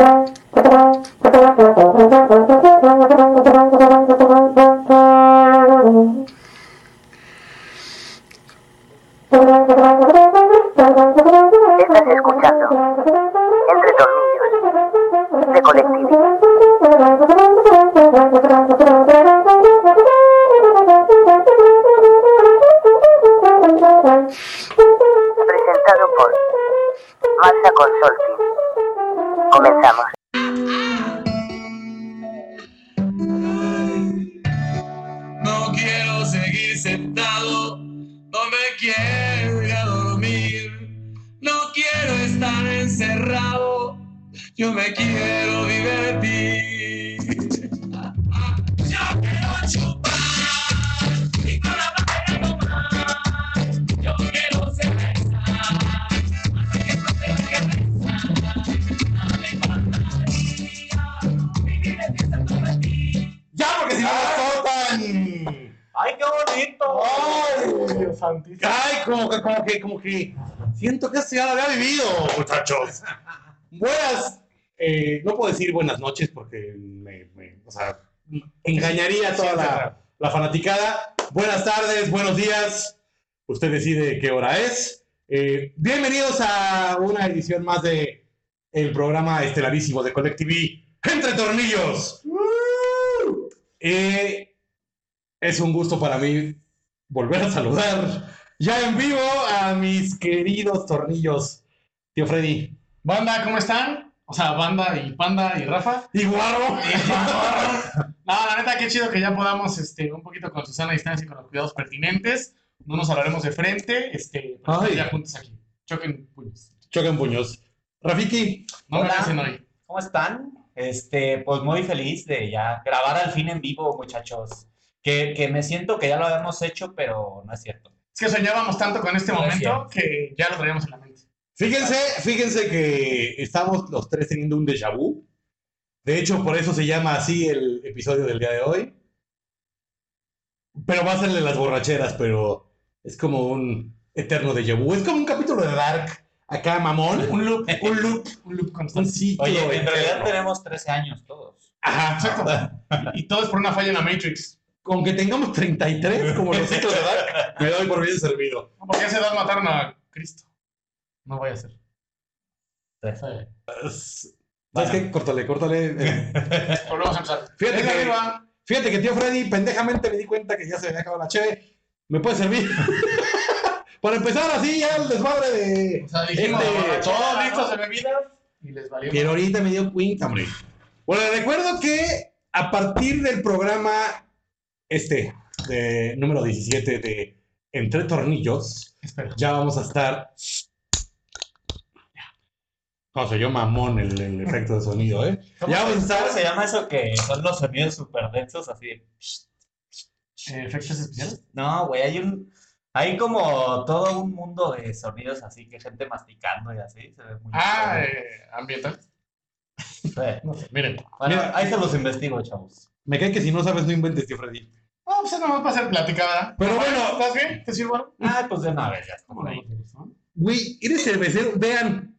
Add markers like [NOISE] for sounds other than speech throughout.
Estás decir buenas noches porque me, me- o sea, engañaría a toda la, la fanaticada. Buenas tardes, buenos días. Usted decide qué hora es. Eh, bienvenidos a una edición más de el programa estelarísimo de Colectivi Entre Tornillos. Eh, es un gusto para mí volver a saludar ya en vivo a mis queridos tornillos. Tío Freddy. Banda, ¿cómo están? O sea, Banda y Panda y Rafa. Y Guarro. No, la neta, qué chido que ya podamos, este, un poquito con Susana distancia y con los cuidados pertinentes. No nos hablaremos de frente, este, pero Ay. ya juntos aquí. Choquen puños. Chocan puños. Rafiki. No me Hola. hacen hoy. ¿Cómo están? Este, pues muy feliz de ya grabar al fin en vivo, muchachos. Que, que me siento que ya lo habíamos hecho, pero no es cierto. Es que soñábamos tanto con este No momento que ya lo traíamos en la mente. Fíjense, fíjense que estamos los tres teniendo un déjà vu. De hecho, por eso se llama así el episodio del día de hoy. Pero va a ser de las borracheras, pero es como un eterno déjà vu. Es como un capítulo de Dark. Acá, mamón. [LAUGHS] Un loop, un loop, un loop Un constante. ciclo Oye, en realidad tenemos 13 años todos. Ajá, Exacto. Y todo es por una falla en la Matrix. Con que tengamos 33 como los ciclos de Dark, me doy por bien servido. Porque hace dos mataron a Cristo. No voy a hacer. ¿Sabes qué? Córtale, córtale. [LAUGHS] Volvemos a empezar. Fíjate que- arriba. Fíjate que tío Freddy, pendejamente me di cuenta que ya se me había acabado la cheve. ¿Me puede servir? [LAUGHS] Para empezar así ya el desmadre de... O sea, dijimos, Este- todos listos de bebidas y les valió. Pero ahorita me dio cuenta, hombre. Bueno, recuerdo que a partir del programa este, de número 17 de Entre Tornillos, Espera. ya vamos a estar... No, soy yo mamón el, el efecto de sonido, ¿eh? ¿Cómo, Ya vamos a se- se llama eso que son los sonidos súper densos así? Eh, ¿Efectos especiales? No, güey, hay un... Hay como todo un mundo de sonidos así, que gente masticando y así. Se ve muy Ah, eh, ambiental. Sí. No sé, miren. Bueno, mira. ahí se los investigo, chavos. Me cae que si no sabes, no inventes, tío Freddy. No, pues nada más para hacer plática, ¿verdad? Pero bueno. ¿Estás bien? ¿Te sirvo? Ah, pues de una vez ya. Güey, eres cervecero. Vean.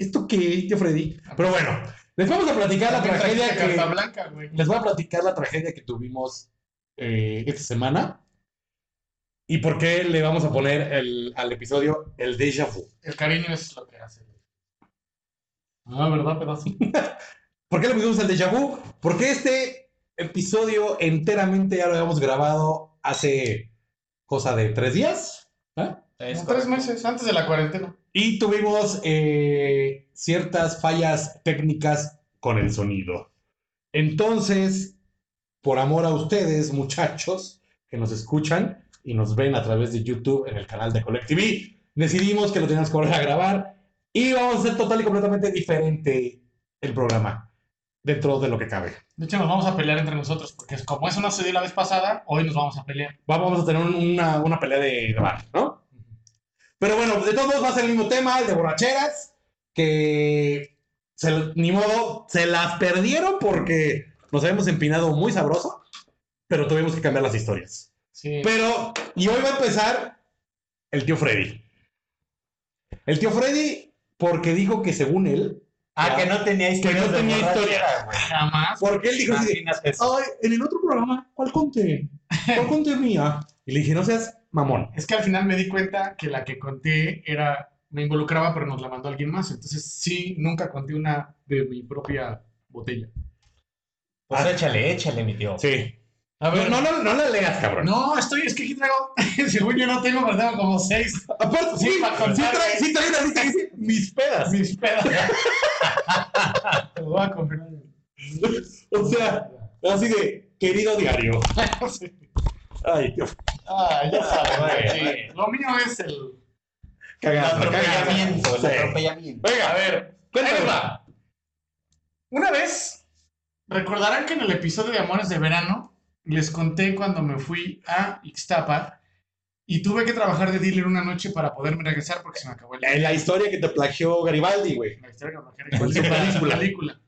¿Esto qué, tío Freddy? Pero bueno, les vamos a platicar la tragedia que... blanca, güey. Les voy a platicar la tragedia que tuvimos eh, esta semana. Y por qué le vamos a poner el- al episodio el déjà vu. El cariño es lo que hace. Ah, ¿verdad, pedazo? [LAUGHS] ¿Por qué le pusimos el déjà vu? Porque este episodio enteramente ya lo habíamos grabado hace cosa de tres días. ¿eh? Tres meses antes de la cuarentena. Y tuvimos eh, ciertas fallas técnicas con el sonido. Entonces, por amor a ustedes, muchachos, que nos escuchan y nos ven a través de YouTube en el canal de Collective, decidimos que lo teníamos que volver a grabar y vamos a hacer total y completamente diferente el programa dentro de lo que cabe. De hecho, nos vamos a pelear entre nosotros, porque como eso no sucedió la vez pasada, hoy nos vamos a pelear. Vamos a tener un- una, una pelea de, de bar, ¿no? Pero bueno, de todos modos va a ser el mismo tema, el de borracheras, que se- ni modo, se las perdieron porque nos habíamos empinado muy sabroso, pero tuvimos que cambiar las historias. Sí. Pero, y hoy va a empezar el tío Freddy. El tío Freddy, porque dijo que según él, Ah, que no tenía historias no de tenía güey. Jamás. Porque él dijo así ay, en el otro programa, ¿cuál conté? ¿Cuál conté mía? Y le dije, no seas mamón. Es que al final me di cuenta que la que conté era, me involucraba, pero nos la mandó alguien más. Entonces sí, nunca conté una de mi propia botella. Pues échale, échale, mi tío. Sí. A ver, No, no, no la leas, cabrón. No, estoy, es que aquí traigo, [LAUGHS] según yo no tengo, pero tengo como seis. Aparte, sí, Sí, para sí, trae, sí trae una lista que dice mis pedas. Mis pedas. [LAUGHS] Te lo voy a confirmar. [LAUGHS] O sea, así de querido diario. Ay, Dios. Ah, ya sabes, güey. Bueno, sí. Lo mío es el. Cagado, atropellamiento, el atropellamiento. Venga, A ver, cuéntame. Una vez, recordarán que en el episodio de Amores de Verano les conté cuando me fui a Ixtapa y tuve que trabajar de dealer una noche para poderme regresar porque se me acabó el En la historia que te plagió Garibaldi, güey. la historia que con la película. película.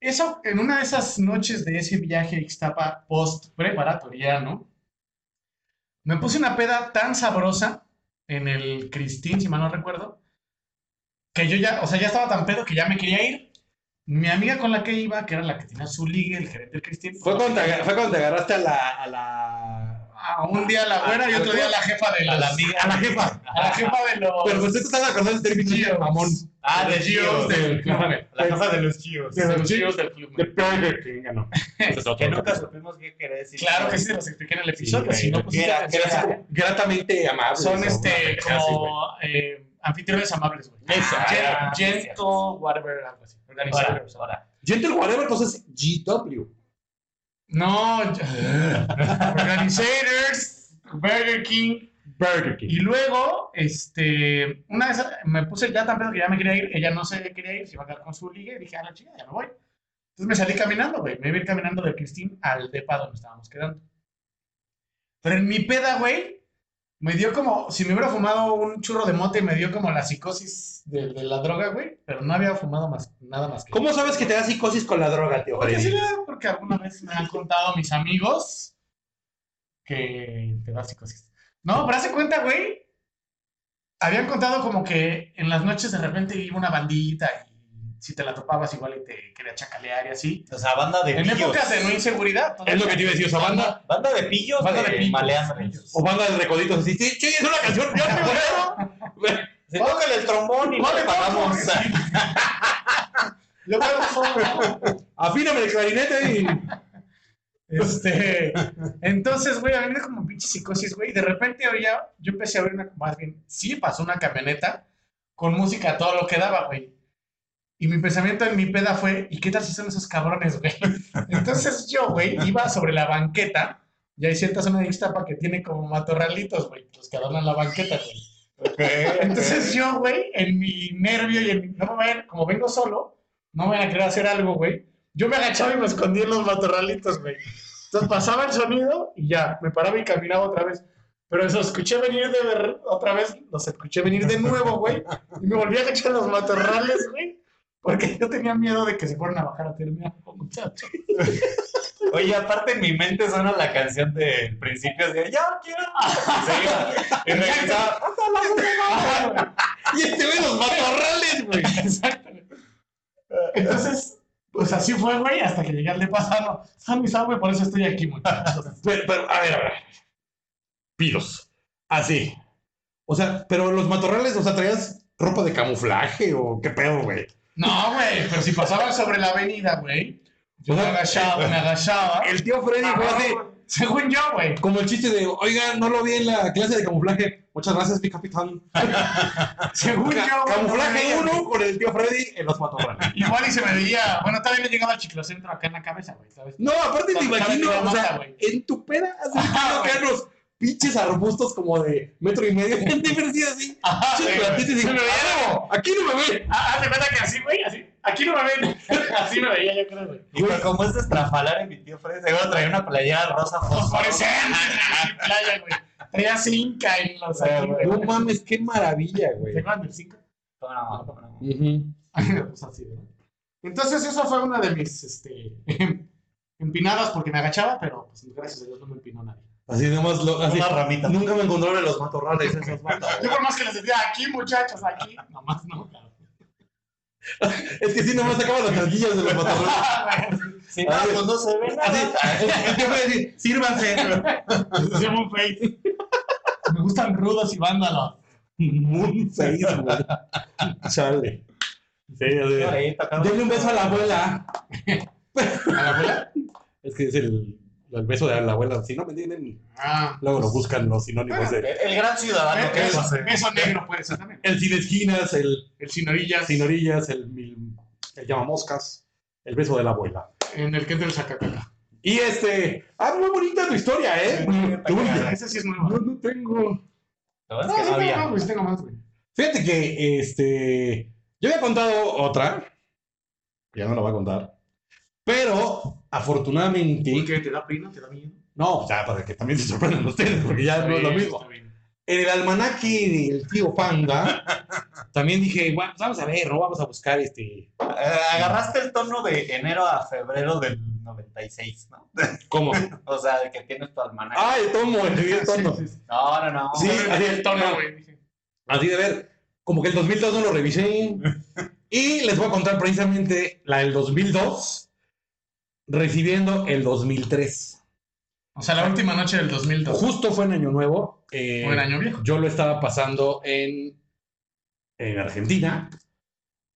Eso, en una de esas noches de ese viaje a Ixtapa post preparatoriano, me puse una peda tan sabrosa en el Cristín, si mal no recuerdo, que yo ya, o sea, ya estaba tan pedo que ya me quería ir. Mi amiga con la que iba, que era la que tenía su ligue, el gerente del Cristín, Fue cuando, te, fue cuando te agarraste a la. A la... a un día la güera y otro día la jefa de A la amiga. a la jefa. a la jefa de los Pero pues estás acordando del término mamón. Ah, de Gios Gios. del club. La casa de los Gios. de los Gios del club. De. Burger King, no. [LAUGHS] Es. Que nunca supimos qué quería decir. Claro que sí, se los expliqué en el episodio. Si no, pues. Gratamente amables. son este como eh, anfitriones amables, güey. Gentle, whatever, algo así. Organizadores. Gentle Whatever, entonces GW. No, [LAUGHS] Organizators, Burger King. Burger King. Y luego, este, una vez me puse ya tan pedo que ya me quería ir. Ella no se quería ir, se iba a quedar con su ligue. Dije, a la chica, ya me voy. Entonces me salí caminando, güey. Me iba a ir caminando del Cristín al depa donde estábamos quedando. Pero en mi peda, güey, me dio como, si me hubiera fumado un churro de mote, me dio como la psicosis de, de la droga, güey. Pero no había fumado más, nada más que. ¿Cómo sabes que te da psicosis con la droga, tío? Porque, sí porque alguna vez me han contado mis amigos que te da psicosis. No, pero hace cuenta, güey. Habían contado como que en las noches de repente iba una bandita y si te la topabas igual y te quería chacalear y así. O sea, banda de En pillos. épocas de no inseguridad. Es lo que te iba a decir, o sea, banda. Banda de pillos Banda de de pillos. maleantes. O banda de recoditos así. Sí, sí, es una canción. Yo te voy Se toca el trombón y no le pagamos. Yo creo Afíname el clarinete y. Este, entonces, güey, a mí me como pinche psicosis, güey. y De repente oía, yo empecé a ver una, más bien, sí pasó una camioneta con música a todo lo que daba, güey. Y mi pensamiento en mi peda fue, ¿y qué tal si son esos cabrones, güey? [LAUGHS] Entonces yo, güey, iba sobre la banqueta, y hay cierta zona de Ixtapa que tiene como matorralitos, güey, los que adornan la banqueta, güey. Entonces yo, güey, en mi nervio y en mi, no me vayan, como vengo solo, no me van a querer hacer algo, güey. Yo me agachaba y me escondía en los matorralitos, güey. Entonces pasaba el sonido y ya, me paraba y caminaba otra vez. Pero eso escuché venir de ver, otra vez, los escuché venir de nuevo, güey. Y me volví a agachar en los matorrales, güey. Porque yo tenía miedo de que se fueran a bajar a hacerme algo, muchacho. [LAUGHS] Oye, aparte en mi mente suena la canción del principio de Ya quiero. Sí, y [LAUGHS] regresaba. [LAUGHS] Y este güey, los matorrales, güey. Exacto. Entonces, pues así fue, güey, hasta que llegué al de pasado. San y güey, por eso estoy aquí, muchachos. Pero, pero, a ver, a ver. Pilos. Así. O sea, pero los matorrales, o sea, traías ropa de camuflaje o qué pedo, güey. No, güey, pero si pasaba sobre la avenida, güey, yo me agachaba, me agachaba. El tío Freddy fue así. Según yo, güey. como el chiste de, oiga, no lo vi en la clase de camuflaje. Muchas gracias, mi capitán. [LAUGHS] Según Ca- yo, camuflaje uno con el tío Freddy en los matorrales. Igual y se me veía. Bueno, todavía no llegaba al chiclocentro acá en la cabeza, güey, ¿sabes? No, aparte te imagino, o sea, en tu que güey. los pinches arbustos como de metro y medio. [LAUGHS] Gente parecía así. Ajá, y me veía, "Ah, aquí no me ve. Ah, de cuenta que así, güey, así. Aquí no me ven. [LAUGHS] Así me veía, yo creo, güey. Y como es de estrafalar en mi tío Freddy, seguro traía una playera rosa Fosforescente, [LAUGHS] en la playa, güey. Traía cinca en los aquí, güey. No mames, qué maravilla, güey. ¿Se acuerdan del cinca? ¿Cómo no? Ujú. Pues así, ¿no? Entonces, eso fue una de mis este, empinadas porque me agachaba, pero pues, gracias a Dios no me empinó nadie. Así nomás lo, así. Una ramita. Nunca me encontraron en los matorrales esos matorrales. Yo por más que les decía, aquí muchachos, aquí, [LAUGHS] nomás no, claro. Es que si nomás sacaban las carguillas de los pantalones. Si [LAUGHS] no, pues no se ve Así, nada. el que fue a decir, sírvanse. [LAUGHS] Se llama un face. Me gustan rudos y vándalos. Moon face, güey. Chale. Sí, así. Denle un beso a la abuela. ¿A la abuela? Es que es el, el beso de la abuela. Si no me entienden, Ah. luego lo buscan los sinónimos El, de. el gran ciudadano que Beso, es. beso negro puede ser también. El sin esquinas, el El sin orillas. sin orillas, el, mil- el llamamoscas, el beso de la abuela. En el que entra el sacacaca. Y este. Ah, muy bonita tu historia, ¿eh? Sí, Muy está bonita. cagada. Ese sí es No, bueno. no tengo. No, es que sí no tengo había. sí tengo más, güey. Fíjate que este. Yo había contado otra. Ya no la voy a contar. Pero, afortunadamente. ¿Por qué? ¿Te da pena? ¿Te da miedo? No, ya para que también se sorprendan ustedes, porque ya no es lo mismo. En el almanaque del tío Panda, [LAUGHS] también dije, bueno, pues vamos a ver, ¿no? Vamos a buscar este. Eh, agarraste el tono de enero a febrero del 96, ¿no? [LAUGHS] ¿Cómo? O sea, de que tienes tu almanaque. Ah, el tomo, el el tono. Sí, sí, sí. No, no, no. Sí, así el tono, güey. Así de ver, como que el 2002 no lo revisé. [LAUGHS] Y les voy a contar precisamente la del 2002, recibiendo el 2003. O sea, la última noche del 2002. Justo fue en Año Nuevo. eh, O en Año Viejo. Yo lo estaba pasando en, en Argentina.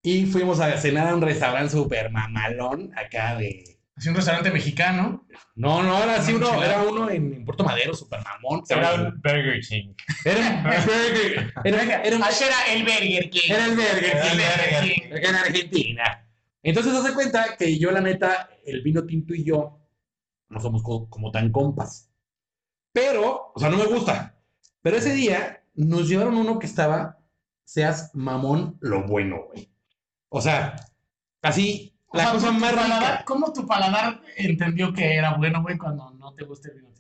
Y fuimos a cenar a un restaurante súper mamalón acá de. Así un restaurante mexicano. No, no, era así uno, era uno en, en Puerto Madero, súper mamón. Era un Burger King. Era un [LAUGHS] burger. Era, era un- era el Burger King. era el burger. Era el King, Burger King. acá en Argentina. Entonces, hace cuenta que yo, la neta, el vino tinto y yo no somos co- como tan compas. Pero, o sea, no me gusta. Pero ese día nos llevaron uno que estaba, seas mamón lo bueno, güey. O sea, así, O la sea, cosa más paladar- rica. ¿Cómo tu paladar entendió que era bueno, güey, cuando no te gusta el vino?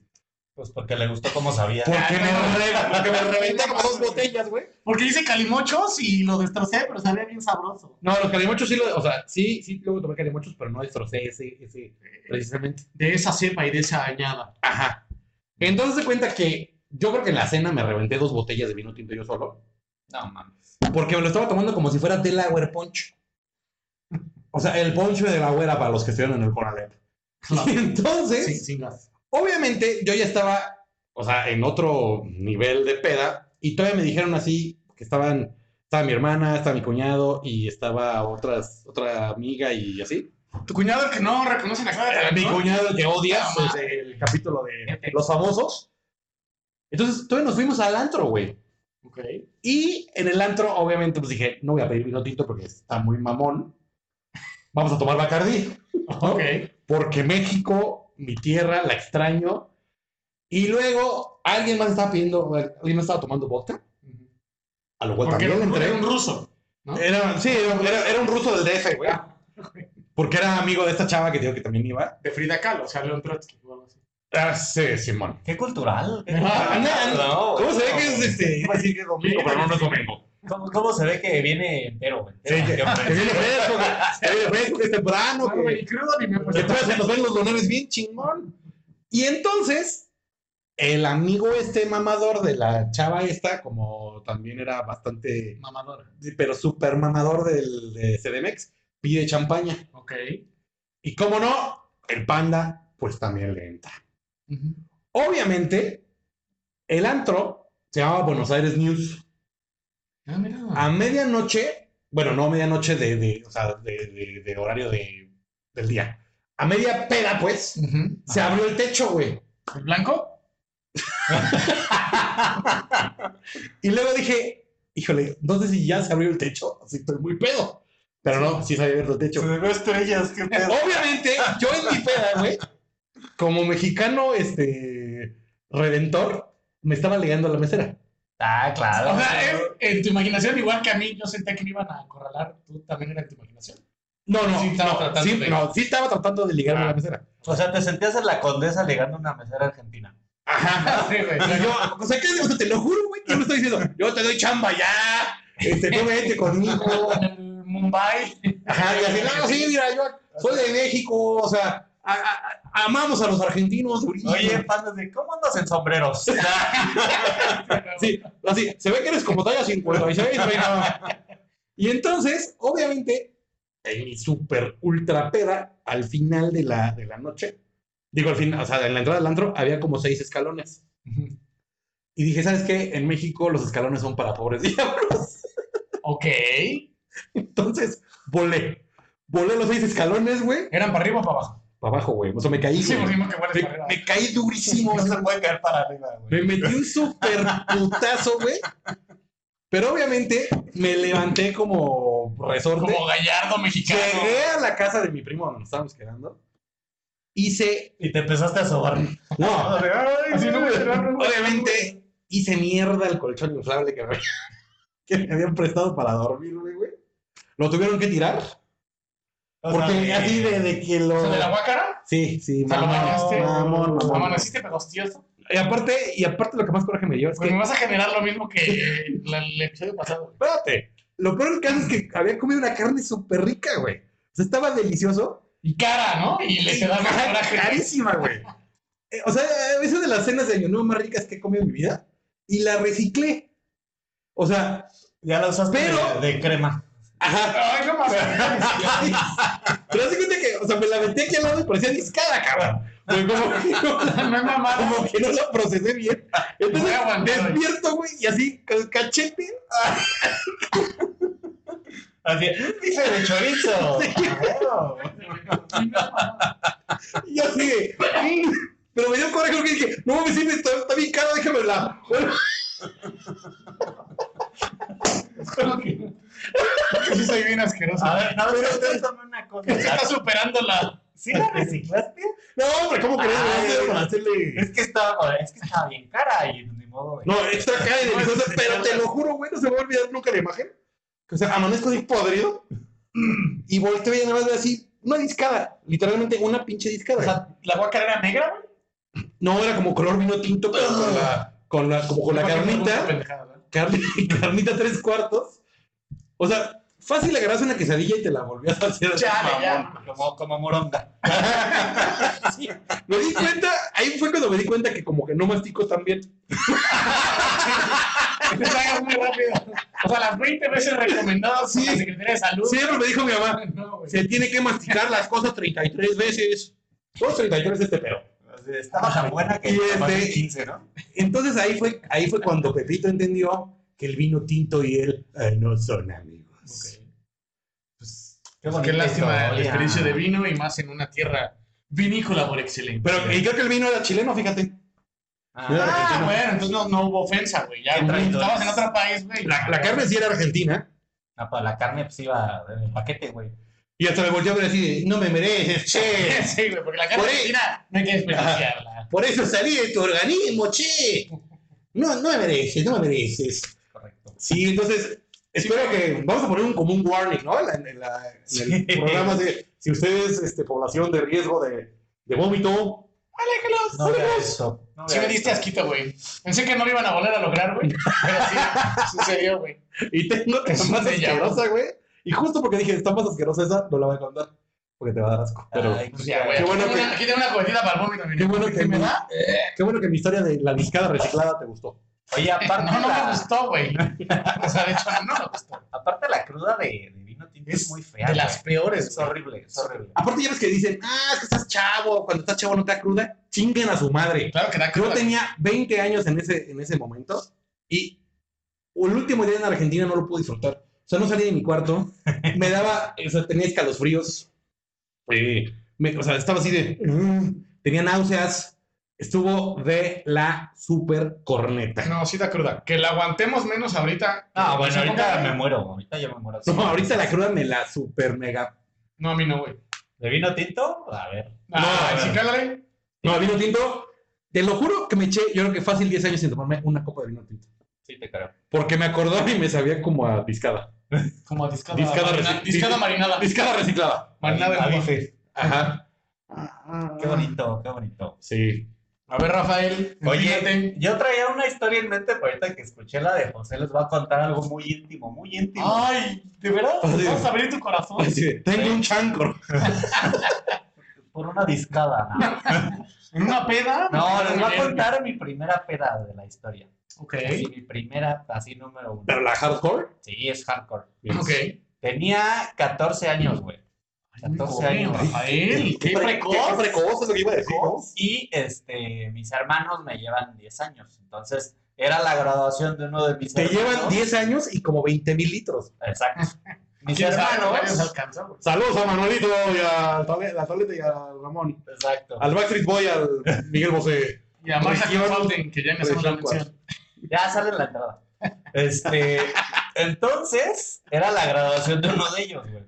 Pues porque le gustó cómo sabía. Porque me, Ah, no. re- porque me reventé como dos botellas, güey. Porque hice calimochos y lo destrocé, pero sabía bien sabroso. No, los calimochos sí, lo, o sea, sí, sí, luego tomé calimochos, pero no destrocé ese, ese, precisamente. De esa cepa y de esa añada. Ajá. Entonces se cuenta que yo creo que en la cena me reventé dos botellas de vino tinto yo solo. No, mames. Porque me lo estaba tomando como si fuera Delaware Punch. O sea, el poncho de la güera para los que estuvieron en el Conalep. Claro. Y [LAUGHS] entonces, Sí, sin gas. Obviamente, yo ya estaba, o sea, en otro nivel de peda. Y todavía me dijeron así, que estaban, estaba mi hermana, estaba mi cuñado y estaba otras, otra amiga y así. Tu cuñado el que no reconoce la cara de mi cuñado que odia Ah, desde el capítulo de los famosos. Entonces, todavía nos fuimos al antro, güey. Ok. Y en el antro, obviamente, pues dije, no voy a pedir vino tinto porque está muy mamón. Vamos a tomar Bacardí. ¿no? Ok. Porque México, mi tierra, la extraño. Y luego, alguien más estaba pidiendo, alguien más estaba tomando vodka. A lo cual Porque era también un, entré. era un ruso. ¿no? Era, sí, era, era- era un ruso del DF, güey. Porque era amigo de esta chava que digo que también iba. De Frida Kahlo, o sea, León Trotsky. o algo así. Ah, sí, Simón. Qué cultural. qué Ah, no, No, ¿Cómo se ve no. que es este? Iba a decir que es domingo, pero no, no es domingo. ¿Cómo, cómo se ve que viene entero? güey? Sí, que, que viene fresco, que, viene fresco, que es temprano, No, güey, crudo ni me que puse. todavía se nos ven los donares bien chingón. Y entonces, el amigo este mamador de la chava esta, como también era bastante, Mamadora. pero súper mamador del, de CDMX, pide champaña. Ok. Y como no, el panda, pues también le entra. Obviamente, el antro se llamaba Buenos Aires News. Ah, mira. A medianoche, bueno, no a medianoche de, de, o sea, de, de- de horario de, del día. A media peda, pues, se abrió el techo, güey. ¿El blanco? [LAUGHS] Y luego dije, híjole, no sé si ya se abrió el techo, así estoy muy pedo. Pero no, sí se había abierto el techo. Se ve estrellas, qué pedo. Obviamente, yo en mi peda, güey, como mexicano, este, redentor, me estaba ligando a la mesera. Ah, claro. O sea, en, en tu imaginación, igual que a mí, yo sentía que me iban a acorralar. Tú también era en tu imaginación. No, no, Sí estaba no, tratando sí, de- no, sí estaba tratando de ligarme a la Ah. mesera. O sea, te sentías en la condesa ligando una mesera argentina. Ajá. [LAUGHS] Sí, güey. Y yo, o sea, sea, te lo juro, güey, que me estoy diciendo, yo te doy chamba ya, este, tú vete conmigo. [LAUGHS] En el Mumbai. Ajá, y así, no, sí, mira, yo soy de México, o sea, a- a- a- amamos a los argentinos. durísimo. Oye, pandas, ¿de cómo andas en sombreros? [LAUGHS] Sí, así, se ve que eres como talla 56, güey, no. Y entonces, obviamente, en mi super ultra peda, al final de la, de la noche, digo al final, o sea, en la entrada del antro había como seis escalones. Y dije, ¿sabes qué? En México los escalones son para pobres diablos. Ok. Entonces, volé. Volé los seis escalones, güey. ¿Eran para arriba o para abajo? Para abajo, güey. O sea, me caí. Sí, güey. que me, para me caí durísimo. No se puede caer para arriba, Me güey. metí un super putazo, güey. Pero obviamente me levanté como resorte. Como gallardo mexicano. Llegué a la casa de mi primo donde nos estábamos quedando. Hice. Y te empezaste a sobar. No, [LAUGHS] Así no me obviamente hice mierda el colchón inflable que me, [LAUGHS] que me habían prestado para dormir, güey, güey. Lo tuvieron que tirar. Porque así de, de que lo. O sea, ¿De la guácara? Sí, sí, sea, bañaste. mamón, mamón. Amaneciste pegostioso. Y aparte, y aparte lo que más coraje me dio es Pues que. me vas a generar lo mismo que el episodio pasado. Espérate. Lo peor del caso es que había comido una carne súper rica, güey. O sea, estaba delicioso. Y cara, ¿no? Y le te da más Ajá, coraje. [LAUGHS] Carísima, güey. Eh, O sea, esa es de las cenas de Año Nuevo más ricas que he comido en mi vida. Y la reciclé. O sea, Ya la usaste Pero- de, de crema. Ajá. Ay, no más. Pero así cuenta que, o sea, me la metí aquí al lado y parecía discada, cabrón. Pero como que no, [LAUGHS] como que no la procesé bien. Entonces, despierto, güey, y así, cachete. Así, dice de chorizo. [LAUGHS] Y yo así. Pero me dio coraje porque dije, no mames, sí, está, está bien cara, déjamela. [LAUGHS] Bueno, Como que que sí soy bien asqueroso. A ver, no, pero una cosa. Está superando la. ¿Sí la reciclaste? no, hombre, ¿cómo crees? Ay, güey? Para hacerle... Es que estaba, es que estaba bien cara y ni modo. de- No, extra cara y deliciosa, pero te lo juro, güey, no se me va a olvidar nunca la imagen. Que, o sea, amanezco así podrido [CLEARS THROAT] y volteo y nada más así, una discada, literalmente una pinche discada. O sea, la guácara era negra, güey. no era como color vino tinto, pero con la, con la, como con la carnita, [LAUGHS] carnita tres cuartos. O sea, fácil agarras una quesadilla y te la volvías a hacer. así, Chale, ya. mamón. Como, como moronga. [LAUGHS] Sí, me di cuenta, ahí fue cuando me di cuenta que como que no mastico tan bien. [LAUGHS] Te salgas muy rápido. O sea, las 20 veces recomendadas Sí. por la Secretaría de Salud. Siempre me dijo mi mamá, [LAUGHS] No, se tiene que masticar las cosas 33 veces. Son 33 este pedo. Estaba tan buena que Y este- 15, ¿no? Entonces ahí fue, ahí fue cuando Pepito entendió que el vino tinto y él eh, no son amigos. Pues, Pues qué lástima el historia. desperdicio de vino y más en una tierra vinícola por excelencia. Pero y creo que el vino era chileno, fíjate. Ah, Ah, bueno, entonces no, no hubo ofensa, güey. Ya estabas en otro país, güey. La, la carne sí era argentina. no, pues la carne pues iba en el paquete, güey. Y hasta me volteó a ver así, de, no me mereces, [LAUGHS] che. Sí, güey, porque la carne Por ahí- argentina no hay que desperdiciarla. Por eso salí de tu organismo, che. No, no me mereces, no me mereces. Sí, entonces, espero que, vamos a poner un, como un warning, ¿no? En, la- en la- en Sí. el programa de, si ustedes, este, población de riesgo de, de vómito, Aléjalos. No eso. No Sí me diste asquito, güey. Pensé que no lo iban a volver a lograr, güey. Pero sí, sucedió, güey. y tengo otra Es más asquerosa, güey. Y justo porque dije, está más asquerosa esa, no la voy a contar. Porque te va a dar asco. Pero Ay, Pues ya, güey. Qué Aquí, bueno tengo que- una- aquí tengo una para el vómito, qué bueno que, ¿Sí me mi, da? qué bueno que mi historia de la discada reciclada te gustó. Oye, [LAUGHS] aparte, No, no me gustó, güey. O sea, de hecho, no me gustó. aparte la cruda de, de vino tinto es, Es muy fea. De las peores, Es horrible, es horrible. Aparte ya ves que dicen, ah, es que estás chavo, cuando estás chavo no te da cruda, chinguen a su madre. Claro que da Yo cruda. tenía 20 años en ese, en ese momento y el último día en Argentina no lo pude disfrutar. O sea, no salí de mi cuarto, me daba, o sea, tenía escalofríos, eh, me- o sea, estaba así de, "Mm", tenía náuseas, estuvo de la super corneta. No, sí da cruda. Que la aguantemos menos ahorita. Ah, bueno, ahorita me muero. Ahorita yo me muero. No, ahorita la cruda me la super mega. No, a mí no, güey. ¿De vino tinto? A ver. Ah, No, sí, no. cálale. No, vino tinto, te lo juro que me eché, yo creo que fácil 10 años sin tomarme una copa de vino tinto. Sí, te creo. Porque me acordaba y me sabía como a discada. [LAUGHS] Como discada, Discada marina- discada marinada. Discada reciclada. Marinada A en uva. bife. Ajá. Qué bonito, qué bonito. Sí. A ver, Rafael. Oye, fíjate. yo traía una historia en mente, pero ahorita que escuché la de José, les voy a contar algo muy íntimo, muy íntimo. Ay, ¿de verdad? Ah, sí. Vamos a abrir tu corazón. Así tengo un chancro. Por una discada. ¿no? ¿En [LAUGHS] una peda? No, les voy a contar mi primera peda de la historia. Ok. Así, mi primera, así número uno. Pero la hardcore. Sí, es hardcore. Ok. Tenía 14 años, güey. 14 años. Rafael, qué pre- precoz. Qué precoz es lo que iba a decir. Y este, mis hermanos me llevan 10 años. Entonces, era la graduación de uno de mis Te hermanos. llevan 10 años y como 20 mil litros. Exacto. [LAUGHS] Mis hermanos. Saludos a Manuelito y a la Toleta y a Ramón. Exacto. Al Backstreet Boy, al Miguel Bosé. Y a Marta Consulting, que ya me hacemos la mención. Ya sale en la entrada. Este, entonces, era la graduación de uno de ellos, güey.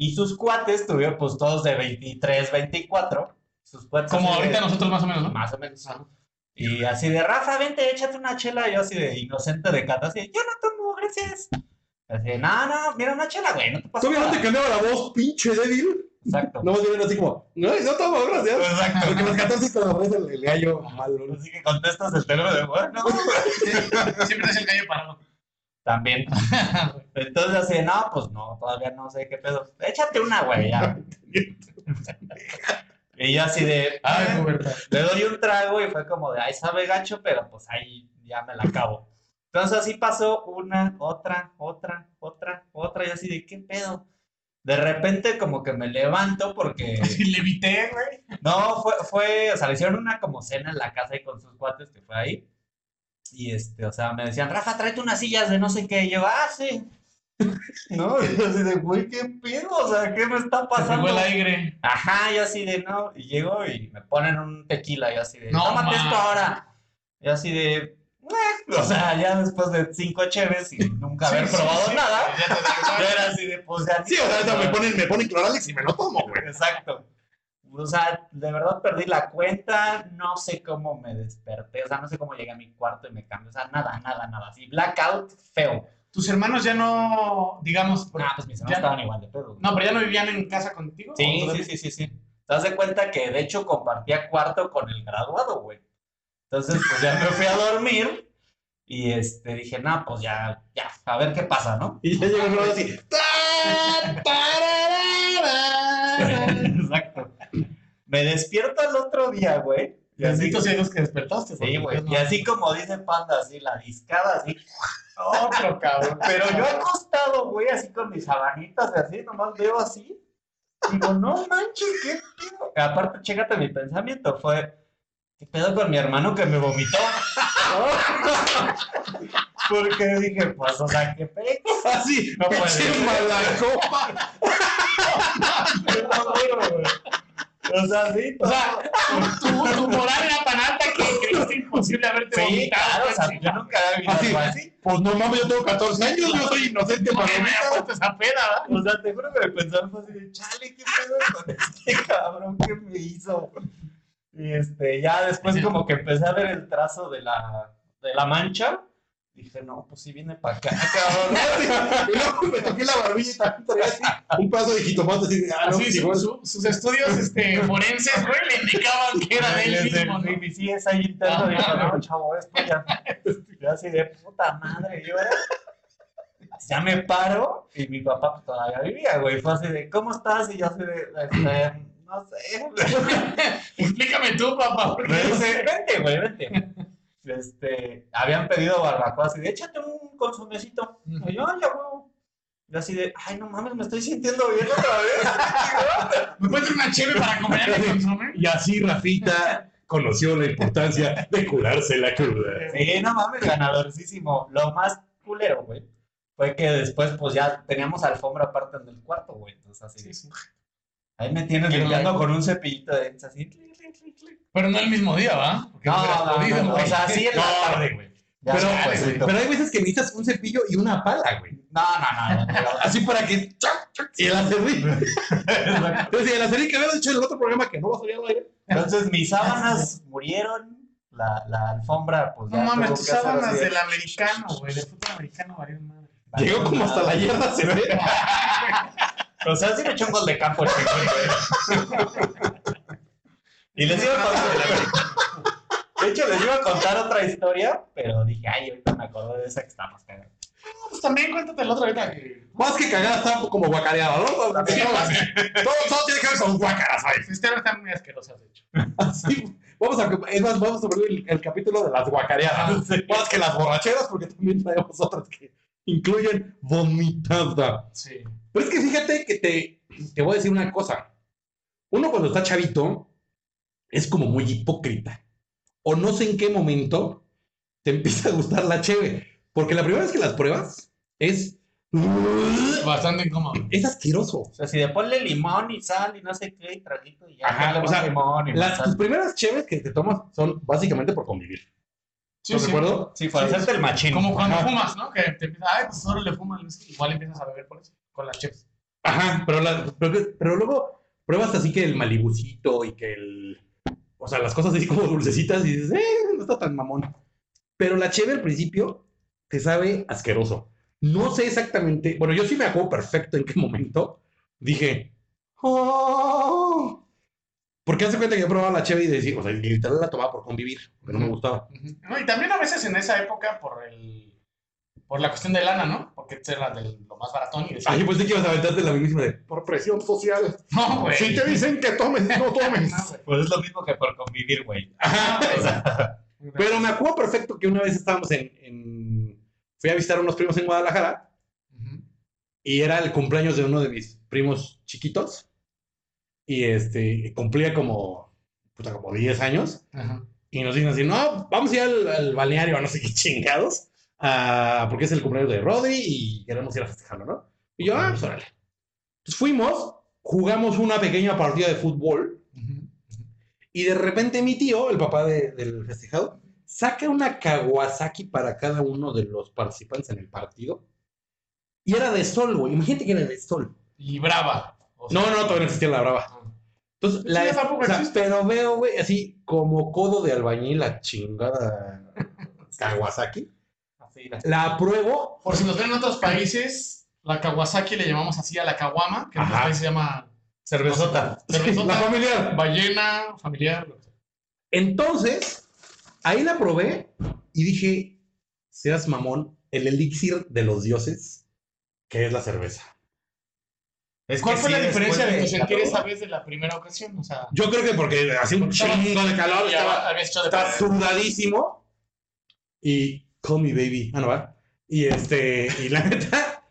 Y sus cuates tuvieron, pues, todos de 23, 24. Sus cuates Como así de- ahorita nosotros más o menos, ¿no? Más o menos. Y así de, Rafa, vente, échate una chela. Y yo así de inocente de cata, así de, yo no tomo, gracias. Así de, no, no, mira una chela, güey, no te pasa Todavía no te cambiaba la voz, pinche débil. Exacto. No, más bien así como, no, no tomo, gracias. Exacto. Porque los 14 te lo el, el gallo malo. ¿no? Así que contestas el teléfono de, bueno, [LAUGHS] Siempre es el gallo parado. También. [LAUGHS] Entonces así, no, pues no, todavía no sé qué pedo. Échate una, güey, ya. [LAUGHS] y yo así de, Ay, "Ah". pubertad. le doy un trago y fue como de, ay, sabe gacho, pero pues ahí ya me la acabo. Entonces así pasó una, otra, otra, otra, otra, y así de, ¿qué pedo? De repente como que me levanto porque, [LAUGHS] Así le evité, güey. no, fue, fue, o sea, le hicieron una como cena en la casa y con sus cuates que fue ahí. Y este, o sea, me decían, Rafa, tráete unas sillas de no sé qué. Y yo, ah, sí. [LAUGHS] No, y así de, güey, ¿qué pedo? O sea, ¿qué me está Se pasando? fue el aire. Ajá, yo así de no, y llego y me ponen un tequila, yo así de, No, tómate esto ahora. Yo así de, "Eh", o sea, ya después de cinco cheves y nunca haber Sí, probado sí. nada, yo era así de, pues ya. Sí, o sea, ahorita me ponen, me ponen cloralex y me lo tomo, güey. Exacto. O sea, de verdad perdí la cuenta, no sé cómo me desperté, o sea, no sé cómo llegué a mi cuarto y me cambié, o sea, nada, nada, nada, así, blackout feo. Tus hermanos ya no, digamos, Ah, pues mis hermanos ya- estaban igual de pedo. no, pero ya no vivían en casa contigo. Sí, ¿O sí, sí, sí, sí. Te das de cuenta que de hecho compartía cuarto con el graduado, güey. Entonces, pues ya me fui a dormir y este dije, no, pues ya, ya, a ver qué pasa, ¿no? Y ya llega el así. [LAUGHS] Me despierto el otro día, güey. Y así, Dios que despertaste. sí, güey. No- Y así como dice Panda, así, la discada, así. Otro cabrón. [LAUGHS] Pero yo acostado, güey, así con mis sabanitas así, nomás veo así. Digo, no manches, qué pedo. Aparte, chécate mi pensamiento, fue, ¿qué pedo con mi hermano que me vomitó? [LAUGHS] Porque dije, pues, o sea, qué pedo. Así, No puede ser. Te lo juro, güey. O sea, sí. O sea, tu, tu moral era tan alta que creíste imposible haberte sí, vomitado. claro, o sea, yo nunca había visto Así, así. Pues no mames, yo tengo 14 años, yo soy inocente No, para que me esa ¿verdad? O sea, te juro que me pensaba así de, chale, qué pedo con este cabrón que me hizo. Y este, ya después como que empecé a ver el trazo de la, de la mancha. Dije, no, pues sí viene para acá, cabrón. [LAUGHS] Y luego me toqué la barbilla y también así un pedazo de jitomate así de, ah, no, su- su- sus estudios este, forenses, güey, le indicaban que era de él mismo, ¿no? mi sí es ahí interno. Dijo, no, chavo, esto ya. Yo así de puta madre, yo ya me paro y mi papá pues, todavía vivía, güey. Fue así de, ¿cómo estás? Y yo así de, este, no sé. [LAUGHS] [LAUGHS] Explícame tú, papá. Me dice, vente, güey, vente. Este, habían pedido barbacoa así de, échate un consumecito. Y yo, "Ay, ya, huevo. Y así de, ay, no mames, me estoy sintiendo bien otra vez. [LAUGHS] ¿Me puedes una chévere para acompañar el consume? Y así Rafita conoció la importancia de curarse la cruda. Sí, no mames, ganadorcísimo. Lo más culero, güey, fue que después, pues ya teníamos alfombra aparte en el cuarto, güey. Entonces, así, Sí, sí. ahí me tienes limpiando con un cepillito de así. Pero no el mismo día, ¿va? Porque No, no, podido, no, o sea, sí en la No. tarde, güey. Ya Pero, güey. pero hay veces que necesitas un cepillo y una pala, güey. No, no, no. no, no. Así para que. chac, chac, Y el acerrín. [LAUGHS] Entonces, el acerrín que había dicho en el otro programa que no va a salir al aire. Entonces mis sábanas murieron, la, la alfombra pues No mames, tus sábanas así de- del americano, güey. Del fútbol americano, valió madre. Llegó como hasta la yarda se ve. [LAUGHS] O sea, sí me echó un gol de campo güey. Y les iba a contar, [LAUGHS] de hecho les iba a contar otra historia, pero dije, ay, ahorita me acordé de esa que estamos cagando. Pues también cuéntate el otro ahorita que. Más que cagada, está como guacareada, ¿no? Todo, Sí, todo tiene que ver con guacaras, ¿sabes? Este ahora están muy asquerosas, de hecho. [LAUGHS] Así, vamos a, es más, vamos a poner el, el capítulo de las guacareadas. Más que las borracheras, porque también traemos otras que incluyen vomitada. Sí. Pero es que fíjate que te, te voy a decir una cosa. Uno cuando está chavito es como muy hipócrita. O no sé en qué momento te [LAUGHS] empieza a gustar la cheve. Porque la primera vez que las pruebas es... Bastante incómodo. Es asqueroso. O sea, si le ponle limón y sal y no sé qué, y traguito y ya. Ajá, o sea, limón y más Las, sal. tus primeras cheves que te tomas son básicamente por convivir. Sí, ¿Estás sí. de acuerdo? Sí, para Sí, hacerte el machín. Como cuando Ajá. fumas, ¿no? Que te empiezas, ay, pues solo le fumas, whisky", igual empiezas a beber por eso, con las chips. Ajá, pero, la- pero, pero luego pruebas así que el malibucito y que el... O sea, las cosas así como dulcecitas y dices, eh, no está tan mamón. Pero la cheve al principio te sabe asqueroso. No sé exactamente, bueno, yo sí me acuerdo perfecto en qué momento dije, oh. Porque hace cuenta que yo probaba la cheve y decía, o sea, literal la tomaba por convivir, porque no me gustaba. No, y también a veces en esa época por el por la cuestión de lana, ¿no? Porque era de lo más baratón y decía, Ay, yo pensé que ibas a aventarte la misma de, por presión social. no, güey. Si te dicen que tomes, no [LAUGHS] tomes. No, güey. Pues es lo mismo que por convivir, güey. [LAUGHS] Pero me acuerdo perfecto que una vez estábamos en, en- Fui a visitar a unos primos en Guadalajara y era el cumpleaños de uno de mis primos chiquitos. Y este, cumplía como, puta, como 10 años. Ajá. Y nos dicen así, no, vamos a ir al, al balneario a no sé qué chingados. Ah, porque es el cumpleaños de Rodri y queremos ir a festejarlo, ¿no? Y yo, ah, pues órale. Entonces fuimos, jugamos una pequeña partida de fútbol. Y de repente mi tío, el papá de- del festejado, saca una Kawasaki para cada uno de los participantes en el partido. Y era de sol, güey. Imagínate que era de sol. Y brava. O sea, No, no, todavía no existía la brava. ah. Entonces, Sí, la o sea, pero veo, güey, así como codo de albañil, la chingada [LAUGHS] Kawasaki. La- apruebo. Por si nos ven en otros países, la Kawasaki le llamamos así a la Kawama, que en otros países se llama Cervezota. cervezota, la familiar. ballena, familiar. Entonces, ahí la probé y dije, seas mamón, el elixir de los dioses, que es la cerveza. Es ¿Cuál fue sí, la diferencia de tu después sentir esa vez de la primera ocasión? O sea, Yo creo que porque hacía un chingo de calor, estaba, de estaba sudadísimo. Y call me baby. Ah, no va. Y este, y la neta,